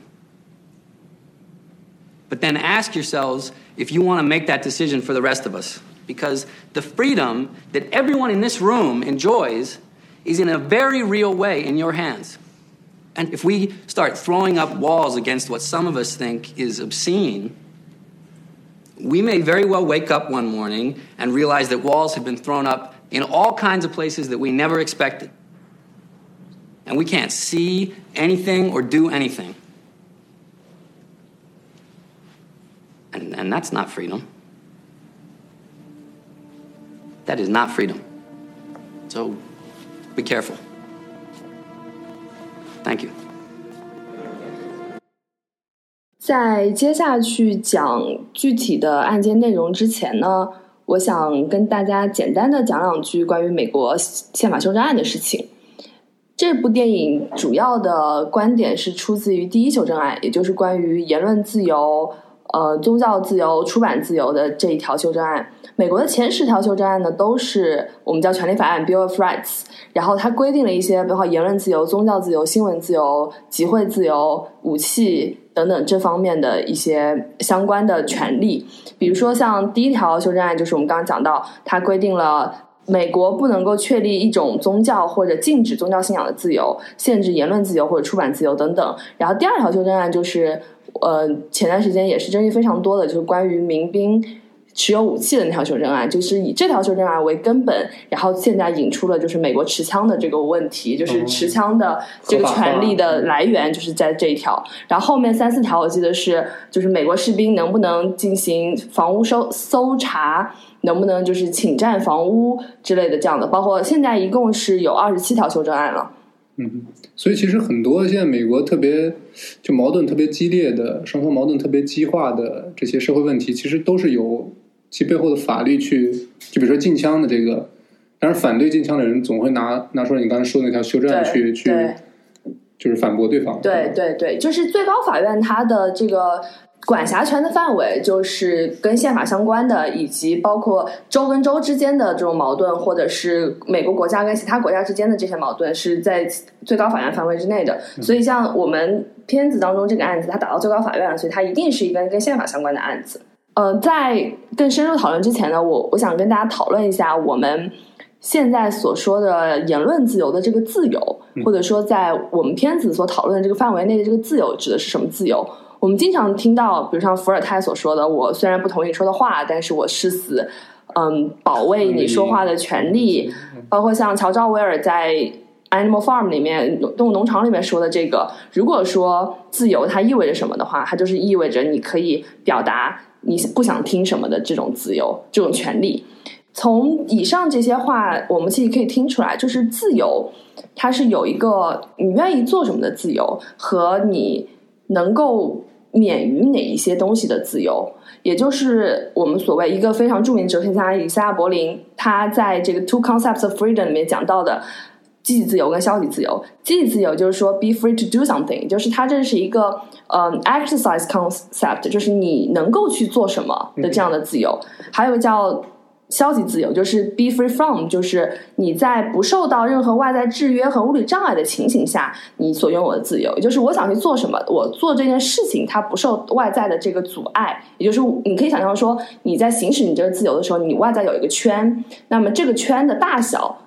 But then ask yourselves if you want to make that decision for the rest of us. Because the freedom that everyone in this room enjoys is in a very real way in your hands. And if we start throwing up walls against what some of us think is obscene, we may very well wake up one morning and realize that walls have been thrown up in all kinds of places that we never expected. and we can't see anything or do anything. And, and that's not freedom. That is not freedom. So be careful. Thank you. 在接下去讲具体的案件内容之前呢， 我想跟大家简单的讲两句关于美国宪法修正案的事情。这部电影主要的观点是出自于第一修正案，也就是关于言论自由、呃宗教自由、出版自由的这一条修正案。美国的前十条修正案呢，都是我们叫权利法案 （Bill of Rights），然后它规定了一些，包括言论自由、宗教自由、新闻自由、集会自由、武器等等这方面的一些相关的权利。比如说，像第一条修正案，就是我们刚刚讲到，它规定了美国不能够确立一种宗教或者禁止宗教信仰的自由，限制言论自由或者出版自由等等。然后第二条修正案就是，呃，前段时间也是争议非常多的，就是关于民兵。持有武器的那条修正案，就是以这条修正案为根本，然后现在引出了就是美国持枪的这个问题，就是持枪的这个权利的来源就是在这一条。然后后面三四条我记得是，就是美国士兵能不能进行房屋搜搜查，能不能就是侵占房屋之类的这样的，包括现在一共是有二十七条修正案了。嗯，所以其实很多现在美国特别就矛盾特别激烈的、双方矛盾特别激化的这些社会问题，其实都是由其背后的法律去，就比如说禁枪的这个，但是反对禁枪的人总会拿拿出来你刚才说的那条修正案去去，就是反驳对方。对对对，就是最高法院它的这个管辖权的范围，就是跟宪法相关的，以及包括州跟州之间的这种矛盾，或者是美国国家跟其他国家之间的这些矛盾，是在最高法院范围之内的。所以，像我们片子当中这个案子，它打到最高法院了，所以它一定是一个跟宪法相关的案子。呃，在更深入讨论之前呢，我我想跟大家讨论一下我们现在所说的言论自由的这个自由，或者说在我们片子所讨论的这个范围内的这个自由指的是什么自由？我们经常听到，比如像伏尔泰所说的：“我虽然不同意你说的话，但是我誓死，嗯，保卫你说话的权利。”包括像乔·赵威尔在《Animal Farm》里面《动物农场》里面说的这个，如果说自由它意味着什么的话，它就是意味着你可以表达你不想听什么的这种自由、这种权利。从以上这些话，我们其实可以听出来，就是自由，它是有一个你愿意做什么的自由，和你能够免于哪一些东西的自由。也就是我们所谓一个非常著名哲学家以赛亚柏林，他在这个《Two Concepts of Freedom》里面讲到的积极自由跟消极自由。积极自由就是说 be free to do something，就是它这是一个嗯 exercise concept，就是你能够去做什么的这样的自由。还有叫消极自由，就是 be free from，就是你在不受到任何外在制约和物理障碍的情形下，你所拥有的自由。也就是我想去做什么，我做这件事情，它不受外在的这个阻碍。也就是你可以想象说，你在行使你这个自由的时候，你外在有一个圈，那么这个圈的大小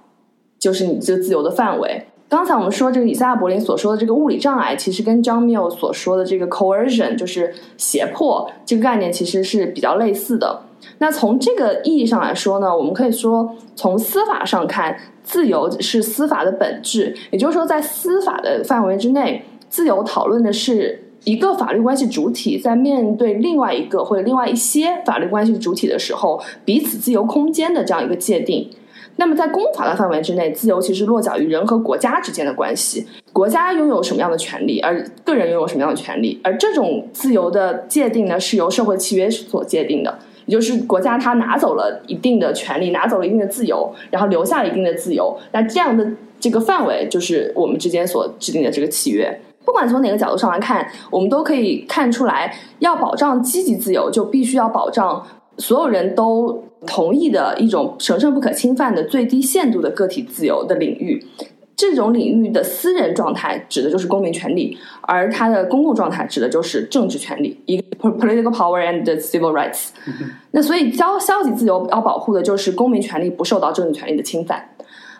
就是你这自由的范围。刚才我们说这个以赛亚柏林所说的这个物理障碍，其实跟 John Mill 所说的这个 coercion，就是胁迫这个概念，其实是比较类似的。那从这个意义上来说呢，我们可以说，从司法上看，自由是司法的本质。也就是说，在司法的范围之内，自由讨论的是一个法律关系主体在面对另外一个或者另外一些法律关系主体的时候，彼此自由空间的这样一个界定。那么，在公法的范围之内，自由其实落脚于人和国家之间的关系。国家拥有什么样的权利，而个人拥有什么样的权利，而这种自由的界定呢，是由社会契约所界定的。也就是国家它拿走了一定的权利，拿走了一定的自由，然后留下了一定的自由。那这样的这个范围，就是我们之间所制定的这个契约。不管从哪个角度上来看，我们都可以看出来，要保障积极自由，就必须要保障所有人都同意的一种神圣不可侵犯的最低限度的个体自由的领域。这种领域的私人状态指的就是公民权利，而它的公共状态指的就是政治权利，一个 political power and civil rights。那所以，消消极自由要保护的就是公民权利不受到政治权利的侵犯。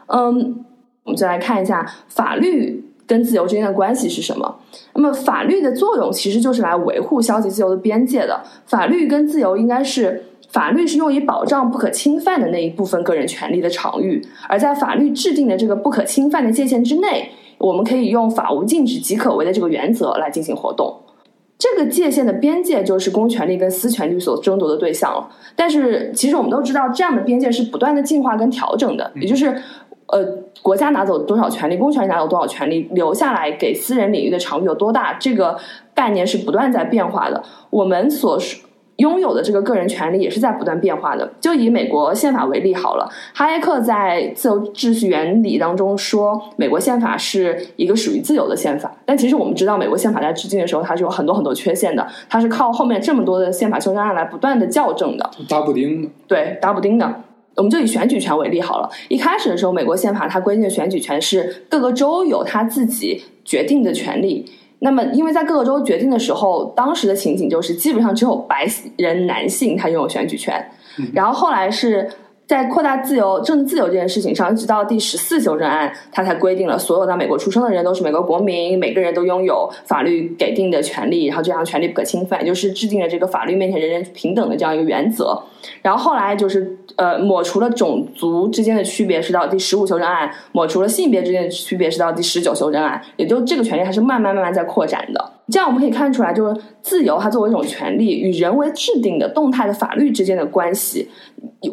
嗯，我们就来看一下法律跟自由之间的关系是什么。那么，法律的作用其实就是来维护消极自由的边界的。法律跟自由应该是。法律是用以保障不可侵犯的那一部分个人权利的场域，而在法律制定的这个不可侵犯的界限之内，我们可以用法无禁止即可为的这个原则来进行活动。这个界限的边界就是公权力跟私权力所争夺的对象了。但是，其实我们都知道，这样的边界是不断的进化跟调整的，也就是，呃，国家拿走多少权利，公权力拿走多少权利，留下来给私人领域的场域有多大，这个概念是不断在变化的。我们所拥有的这个个人权利也是在不断变化的。就以美国宪法为例好了，哈耶克在《自由秩序原理》当中说，美国宪法是一个属于自由的宪法。但其实我们知道，美国宪法在制定的时候，它是有很多很多缺陷的，它是靠后面这么多的宪法修正案来不断的校正的。打补丁的，对，打补丁的。我们就以选举权为例好了。一开始的时候，美国宪法它规定的选举权是各个州有他自己决定的权利。那么，因为在各个州决定的时候，当时的情景就是基本上只有白人男性他拥有选举权。然后后来是在扩大自由、政治自由这件事情上，一直到第十四修正案，它才规定了所有在美国出生的人都是美国国民，每个人都拥有法律给定的权利，然后这样权利不可侵犯，就是制定了这个法律面前人人平等的这样一个原则。然后后来就是呃，抹除了种族之间的区别是到第十五修正案，抹除了性别之间的区别是到第十九修正案，也就这个权利还是慢慢慢慢在扩展的。这样我们可以看出来，就是自由它作为一种权利与人为制定的动态的法律之间的关系，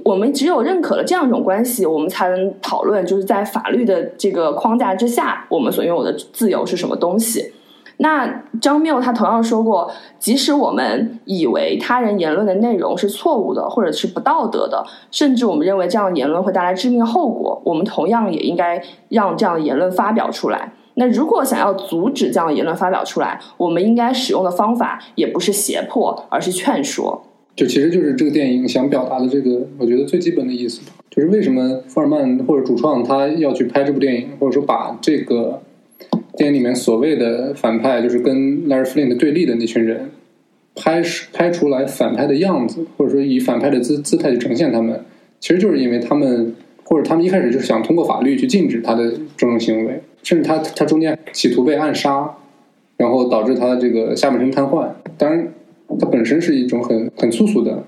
我们只有认可了这样一种关系，我们才能讨论就是在法律的这个框架之下，我们所拥有的自由是什么东西。那张缪他同样说过，即使我们以为他人言论的内容是错误的，或者是不道德的，甚至我们认为这样的言论会带来致命后果，我们同样也应该让这样的言论发表出来。那如果想要阻止这样的言论发表出来，我们应该使用的方法也不是胁迫，而是劝说。就其实就是这个电影想表达的这个，我觉得最基本的意思，就是为什么福尔曼或者主创他要去拍这部电影，或者说把这个。电影里面所谓的反派，就是跟 Larry Flin 对立的那群人，拍拍出来反派的样子，或者说以反派的姿姿态去呈现他们，其实就是因为他们，或者他们一开始就是想通过法律去禁止他的这种行为，甚至他他中间企图被暗杀，然后导致他这个下半身瘫痪。当然，它本身是一种很很粗俗的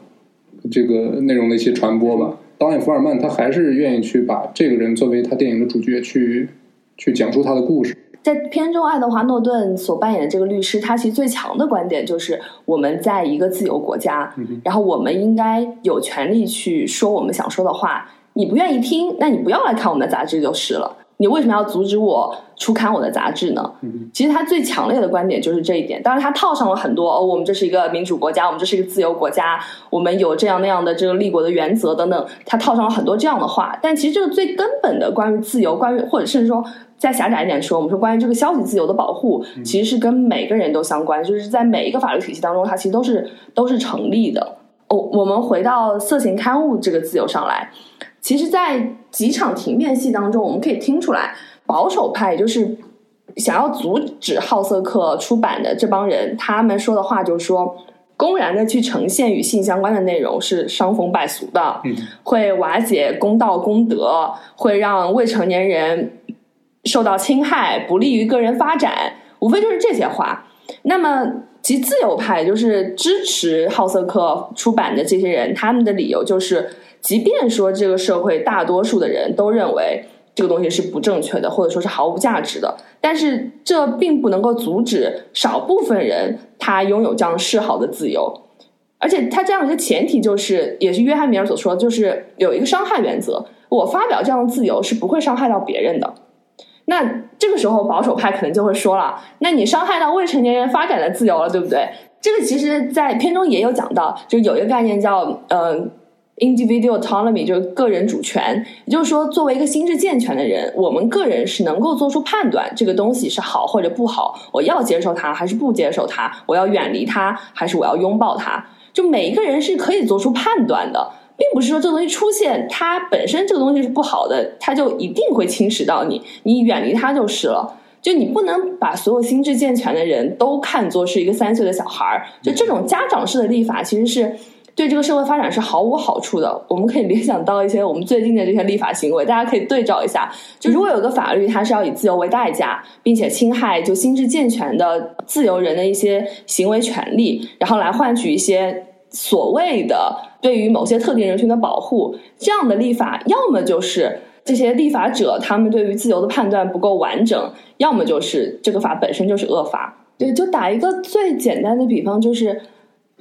这个内容的一些传播吧。导演福尔曼他还是愿意去把这个人作为他电影的主角去去讲述他的故事。在片中，爱德华诺顿所扮演的这个律师，他其实最强的观点就是我们在一个自由国家，然后我们应该有权利去说我们想说的话。你不愿意听，那你不要来看我们的杂志就是了。你为什么要阻止我出刊我的杂志呢？其实他最强烈的观点就是这一点。当然，他套上了很多哦，我们这是一个民主国家，我们这是一个自由国家，我们有这样那样的这个立国的原则等等。他套上了很多这样的话，但其实这个最根本的关于自由，关于或者甚至说。再狭窄一点说，我们说关于这个消息自由的保护，其实是跟每个人都相关，就是在每一个法律体系当中，它其实都是都是成立的。哦，我们回到色情刊物这个自由上来，其实，在几场庭辩戏当中，我们可以听出来，保守派就是想要阻止好色客出版的这帮人，他们说的话就是说，公然的去呈现与性相关的内容是伤风败俗的，会瓦解公道公德，会让未成年人。受到侵害，不利于个人发展，无非就是这些话。那么，其自由派就是支持好色课出版的这些人，他们的理由就是，即便说这个社会大多数的人都认为这个东西是不正确的，或者说是毫无价值的，但是这并不能够阻止少部分人他拥有这样嗜好的自由。而且，他这样一个前提就是，也是约翰米尔所说，就是有一个伤害原则。我发表这样的自由是不会伤害到别人的。那这个时候，保守派可能就会说了：“那你伤害到未成年人发展的自由了，对不对？”这个其实，在片中也有讲到，就有一个概念叫“呃，individual autonomy”，就是个人主权。也就是说，作为一个心智健全的人，我们个人是能够做出判断，这个东西是好或者不好，我要接受它还是不接受它，我要远离它还是我要拥抱它，就每一个人是可以做出判断的。并不是说这东西出现，它本身这个东西是不好的，它就一定会侵蚀到你，你远离它就是了。就你不能把所有心智健全的人都看作是一个三岁的小孩儿，就这种家长式的立法，其实是对这个社会发展是毫无好处的。我们可以联想到一些我们最近的这些立法行为，大家可以对照一下。就如果有个法律，它是要以自由为代价，并且侵害就心智健全的自由人的一些行为权利，然后来换取一些。所谓的对于某些特定人群的保护，这样的立法，要么就是这些立法者他们对于自由的判断不够完整，要么就是这个法本身就是恶法。对，就打一个最简单的比方，就是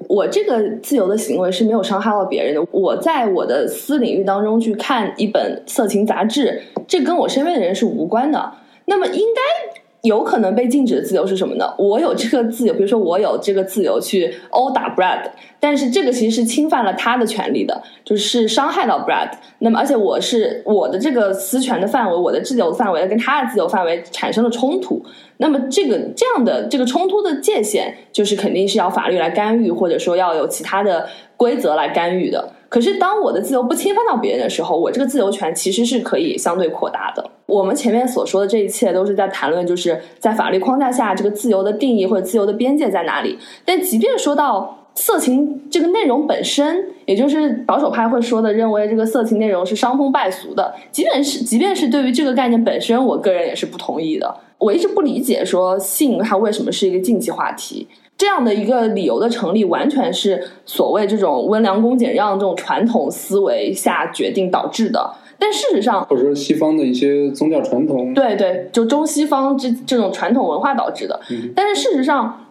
我这个自由的行为是没有伤害到别人的。我在我的私领域当中去看一本色情杂志，这跟我身边的人是无关的。那么应该。有可能被禁止的自由是什么呢？我有这个自由，比如说我有这个自由去殴打 Brad，但是这个其实是侵犯了他的权利的，就是伤害到 Brad。那么而且我是我的这个私权的范围，我的自由范围跟他的自由范围产生了冲突。那么这个这样的这个冲突的界限，就是肯定是要法律来干预，或者说要有其他的规则来干预的。可是，当我的自由不侵犯到别人的时候，我这个自由权其实是可以相对扩大的。我们前面所说的这一切都是在谈论，就是在法律框架下，这个自由的定义或者自由的边界在哪里。但即便说到色情这个内容本身，也就是保守派会说的，认为这个色情内容是伤风败俗的。即便是即便是对于这个概念本身，我个人也是不同意的。我一直不理解说性它为什么是一个禁忌话题。这样的一个理由的成立，完全是所谓这种温良恭俭让这种传统思维下决定导致的。但事实上，或者说西方的一些宗教传统，对对，就中西方这这种传统文化导致的。但是事实上，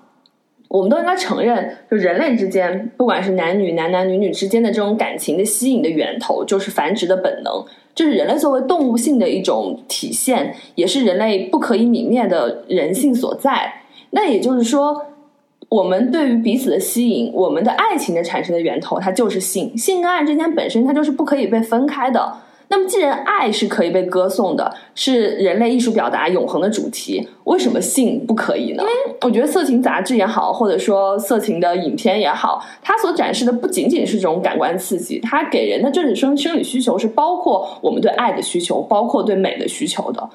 我们都应该承认，就人类之间，不管是男女、男男女女之间的这种感情的吸引的源头，就是繁殖的本能，这是人类作为动物性的一种体现，也是人类不可以泯灭的人性所在。那也就是说。我们对于彼此的吸引，我们的爱情的产生的源头，它就是性。性跟爱之间本身它就是不可以被分开的。那么，既然爱是可以被歌颂的，是人类艺术表达永恒的主题，为什么性不可以呢？因为我觉得色情杂志也好，或者说色情的影片也好，它所展示的不仅仅是这种感官刺激，它给人的这种生生理需求是包括我们对爱的需求，包括对美的需求的。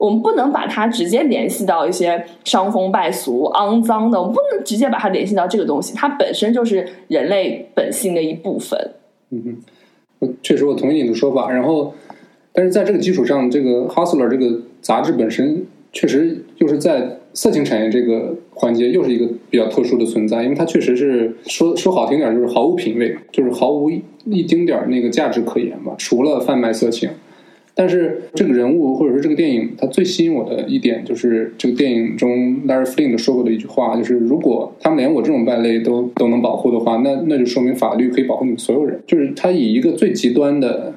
我们不能把它直接联系到一些伤风败俗、肮脏的，我们不能直接把它联系到这个东西，它本身就是人类本性的一部分。嗯哼，确实我同意你的说法。然后，但是在这个基础上，这个《Hustler》这个杂志本身确实又是在色情产业这个环节又是一个比较特殊的存在，因为它确实是说说好听点就是毫无品位，就是毫无一丁点儿那个价值可言吧，除了贩卖色情。但是这个人物或者说这个电影，它最吸引我的一点就是这个电影中 Larry Flint 说过的一句话，就是如果他们连我这种败类都都能保护的话，那那就说明法律可以保护你们所有人。就是他以一个最极端的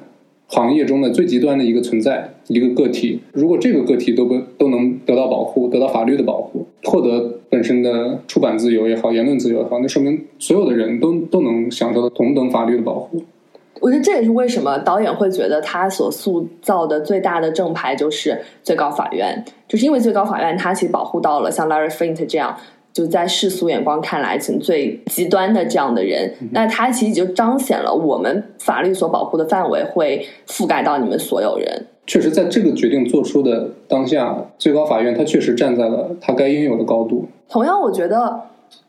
行业中的最极端的一个存在，一个个体，如果这个个体都不都能得到保护，得到法律的保护，获得本身的出版自由也好，言论自由也好，那说明所有的人都都能享受到同等法律的保护。我觉得这也是为什么导演会觉得他所塑造的最大的正牌就是最高法院，就是因为最高法院它其实保护到了像 Larry Flint 这样就在世俗眼光看来成最极端的这样的人，那他其实就彰显了我们法律所保护的范围会覆盖到你们所有人。确实，在这个决定做出的当下，最高法院他确实站在了他该应有的高度。同样，我觉得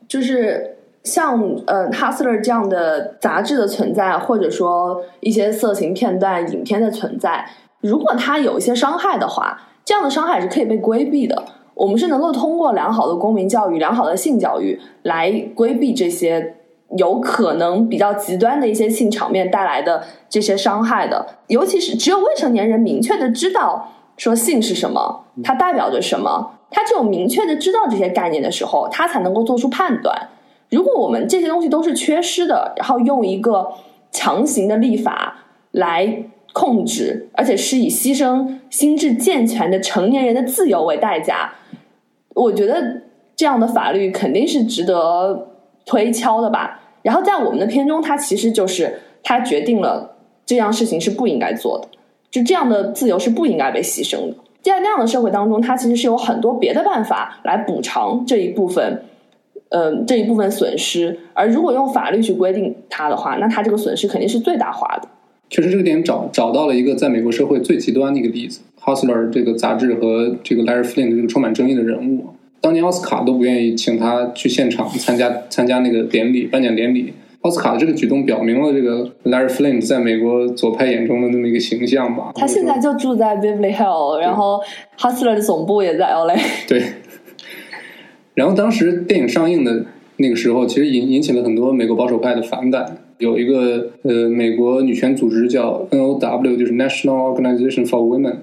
就是。像呃《Hustler》这样的杂志的存在，或者说一些色情片段、影片的存在，如果它有一些伤害的话，这样的伤害是可以被规避的。我们是能够通过良好的公民教育、良好的性教育来规避这些有可能比较极端的一些性场面带来的这些伤害的。尤其是只有未成年人明确的知道说性是什么，它代表着什么，他只有明确的知道这些概念的时候，他才能够做出判断。如果我们这些东西都是缺失的，然后用一个强行的立法来控制，而且是以牺牲心智健全的成年人的自由为代价，我觉得这样的法律肯定是值得推敲的吧。然后在我们的片中，它其实就是它决定了这样事情是不应该做的，就这样的自由是不应该被牺牲的。在那样的社会当中，它其实是有很多别的办法来补偿这一部分。嗯，这一部分损失，而如果用法律去规定它的话，那它这个损失肯定是最大化的。确实，这个点找找到了一个在美国社会最极端的一个例子，《Hustler》这个杂志和这个 Larry Flint 这个充满争议的人物，当年奥斯卡都不愿意请他去现场参加参加那个典礼颁奖典礼。奥斯卡的这个举动表明了这个 Larry Flint 在美国左派眼中的那么一个形象吧。他现在就住在 Beverly Hills，然后 Hustler 的总部也在 LA。对。然后当时电影上映的那个时候，其实引引起了很多美国保守派的反感，有一个呃美国女权组织叫 NOW，就是 National Organization for Women，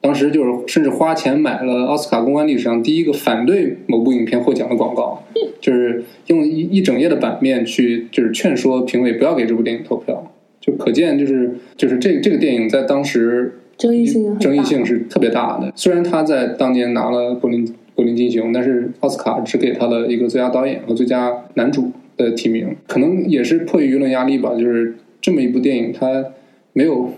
当时就是甚至花钱买了奥斯卡公关历史上第一个反对某部影片获奖的广告，就是用一一整页的版面去就是劝说评委不要给这部电影投票，就可见就是就是这这个电影在当时争议性很大争议性是特别大的。虽然他在当年拿了柏林柏林金熊，但是奥斯卡只给他了一个最佳导演和最佳男主的提名，可能也是迫于舆论压力吧。就是这么一部电影，它没有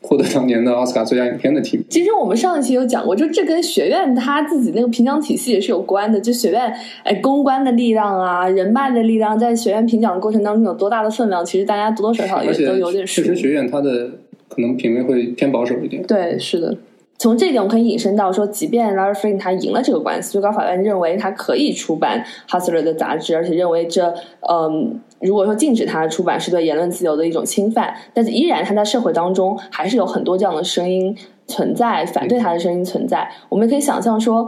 获得当年的奥斯卡最佳影片的提名。其实我们上一期有讲过，就这跟学院他自己那个评奖体系也是有关的。就学院，哎，公关的力量啊，人脉的力量，在学院评奖的过程当中有多大的分量，其实大家多多少少也都有点数确。实学院它的可能品味会偏保守一点。对，是的。从这一点，我可以引申到说，即便 Lafren 他赢了这个官司，最高法院认为他可以出版《Hustler》的杂志，而且认为这，嗯，如果说禁止他出版是对言论自由的一种侵犯，但是依然他在社会当中还是有很多这样的声音存在，反对他的声音存在。我们可以想象说，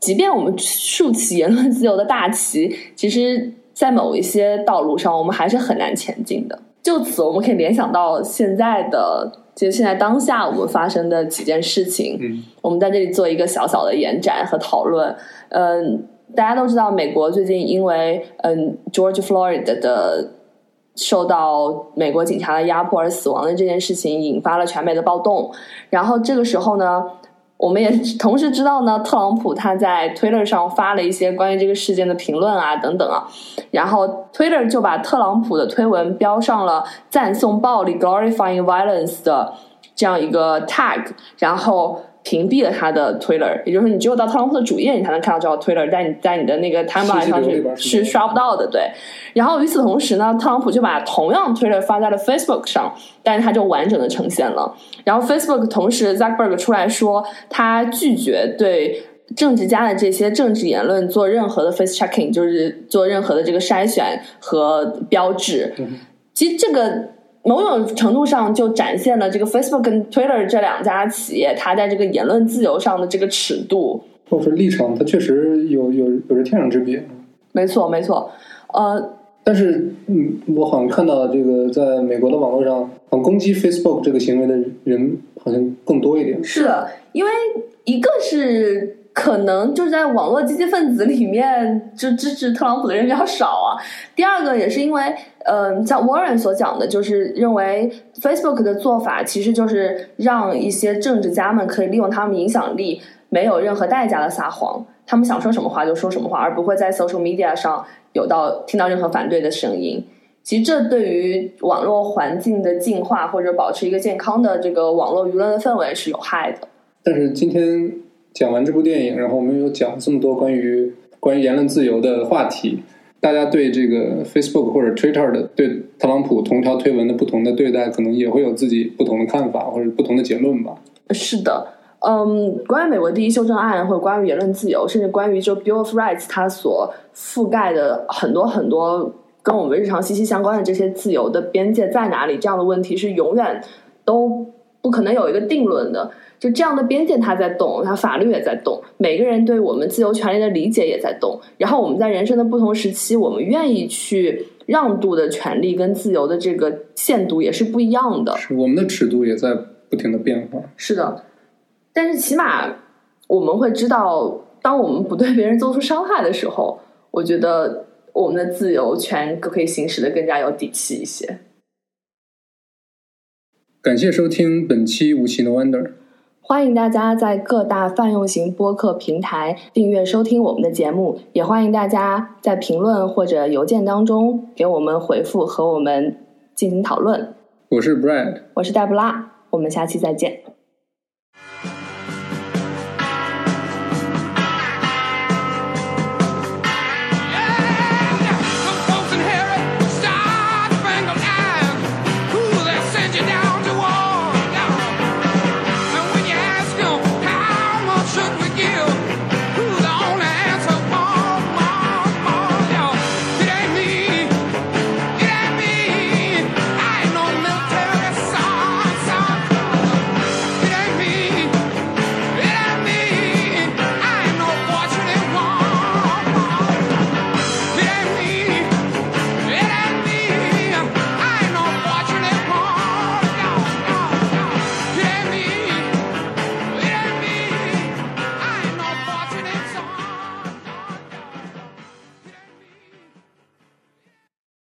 即便我们竖起言论自由的大旗，其实，在某一些道路上，我们还是很难前进的。就此，我们可以联想到现在的，就现在当下我们发生的几件事情。嗯，我们在这里做一个小小的延展和讨论。嗯，大家都知道，美国最近因为嗯 George Floyd 的受到美国警察的压迫而死亡的这件事情，引发了全美的暴动。然后这个时候呢，我们也同时知道呢，特朗普他在 Twitter 上发了一些关于这个事件的评论啊，等等啊，然后 Twitter 就把特朗普的推文标上了赞颂暴力 （glorifying violence） 的这样一个 tag，然后屏蔽了他的 Twitter，也就是说，你只有到特朗普的主页，你才能看到这条 Twitter，在你在你的那个 timeline 上是是刷不到的，对。然后与此同时呢，特朗普就把同样 Twitter 发在了 Facebook 上，但是他就完整的呈现了。然后 Facebook 同时 Zuckerberg 出来说，他拒绝对政治家的这些政治言论做任何的 face checking，就是做任何的这个筛选和标志。其实这个某种程度上就展现了这个 Facebook 跟 Twitter 这两家企业，它在这个言论自由上的这个尺度。或者是立场，它确实有有有着天壤之别。没错，没错。呃，但是，嗯，我好像看到这个在美国的网络上，好像攻击 Facebook 这个行为的人好像更多一点。是的，因为一个是可能就是在网络积极分子里面，就支持特朗普的人比较少啊。第二个也是因为，嗯、像 Warren 所讲的，就是认为 Facebook 的做法其实就是让一些政治家们可以利用他们影响力，没有任何代价的撒谎，他们想说什么话就说什么话，而不会在 social media 上有到听到任何反对的声音。其实这对于网络环境的净化或者保持一个健康的这个网络舆论的氛围是有害的。但是今天讲完这部电影，然后我们又讲这么多关于关于言论自由的话题，大家对这个 Facebook 或者 Twitter 的对特朗普同条推文的不同的对待，可能也会有自己不同的看法或者不同的结论吧。是的，嗯，关于美国第一修正案，或者关于言论自由，甚至关于就 Bill of Rights 它所覆盖的很多很多跟我们日常息息相关的这些自由的边界在哪里，这样的问题是永远都不可能有一个定论的。就这样的边界它在动，它法律也在动，每个人对我们自由权利的理解也在动。然后我们在人生的不同时期，我们愿意去让渡的权利跟自由的这个限度也是不一样的。是我们的尺度也在不停的变化。是的，但是起码我们会知道，当我们不对别人做出伤害的时候，我觉得我们的自由权可以行使的更加有底气一些。感谢收听本期无奇 No Wonder。欢迎大家在各大泛用型播客平台订阅收听我们的节目，也欢迎大家在评论或者邮件当中给我们回复和我们进行讨论。我是 Brad。我是黛布拉，我们下期再见。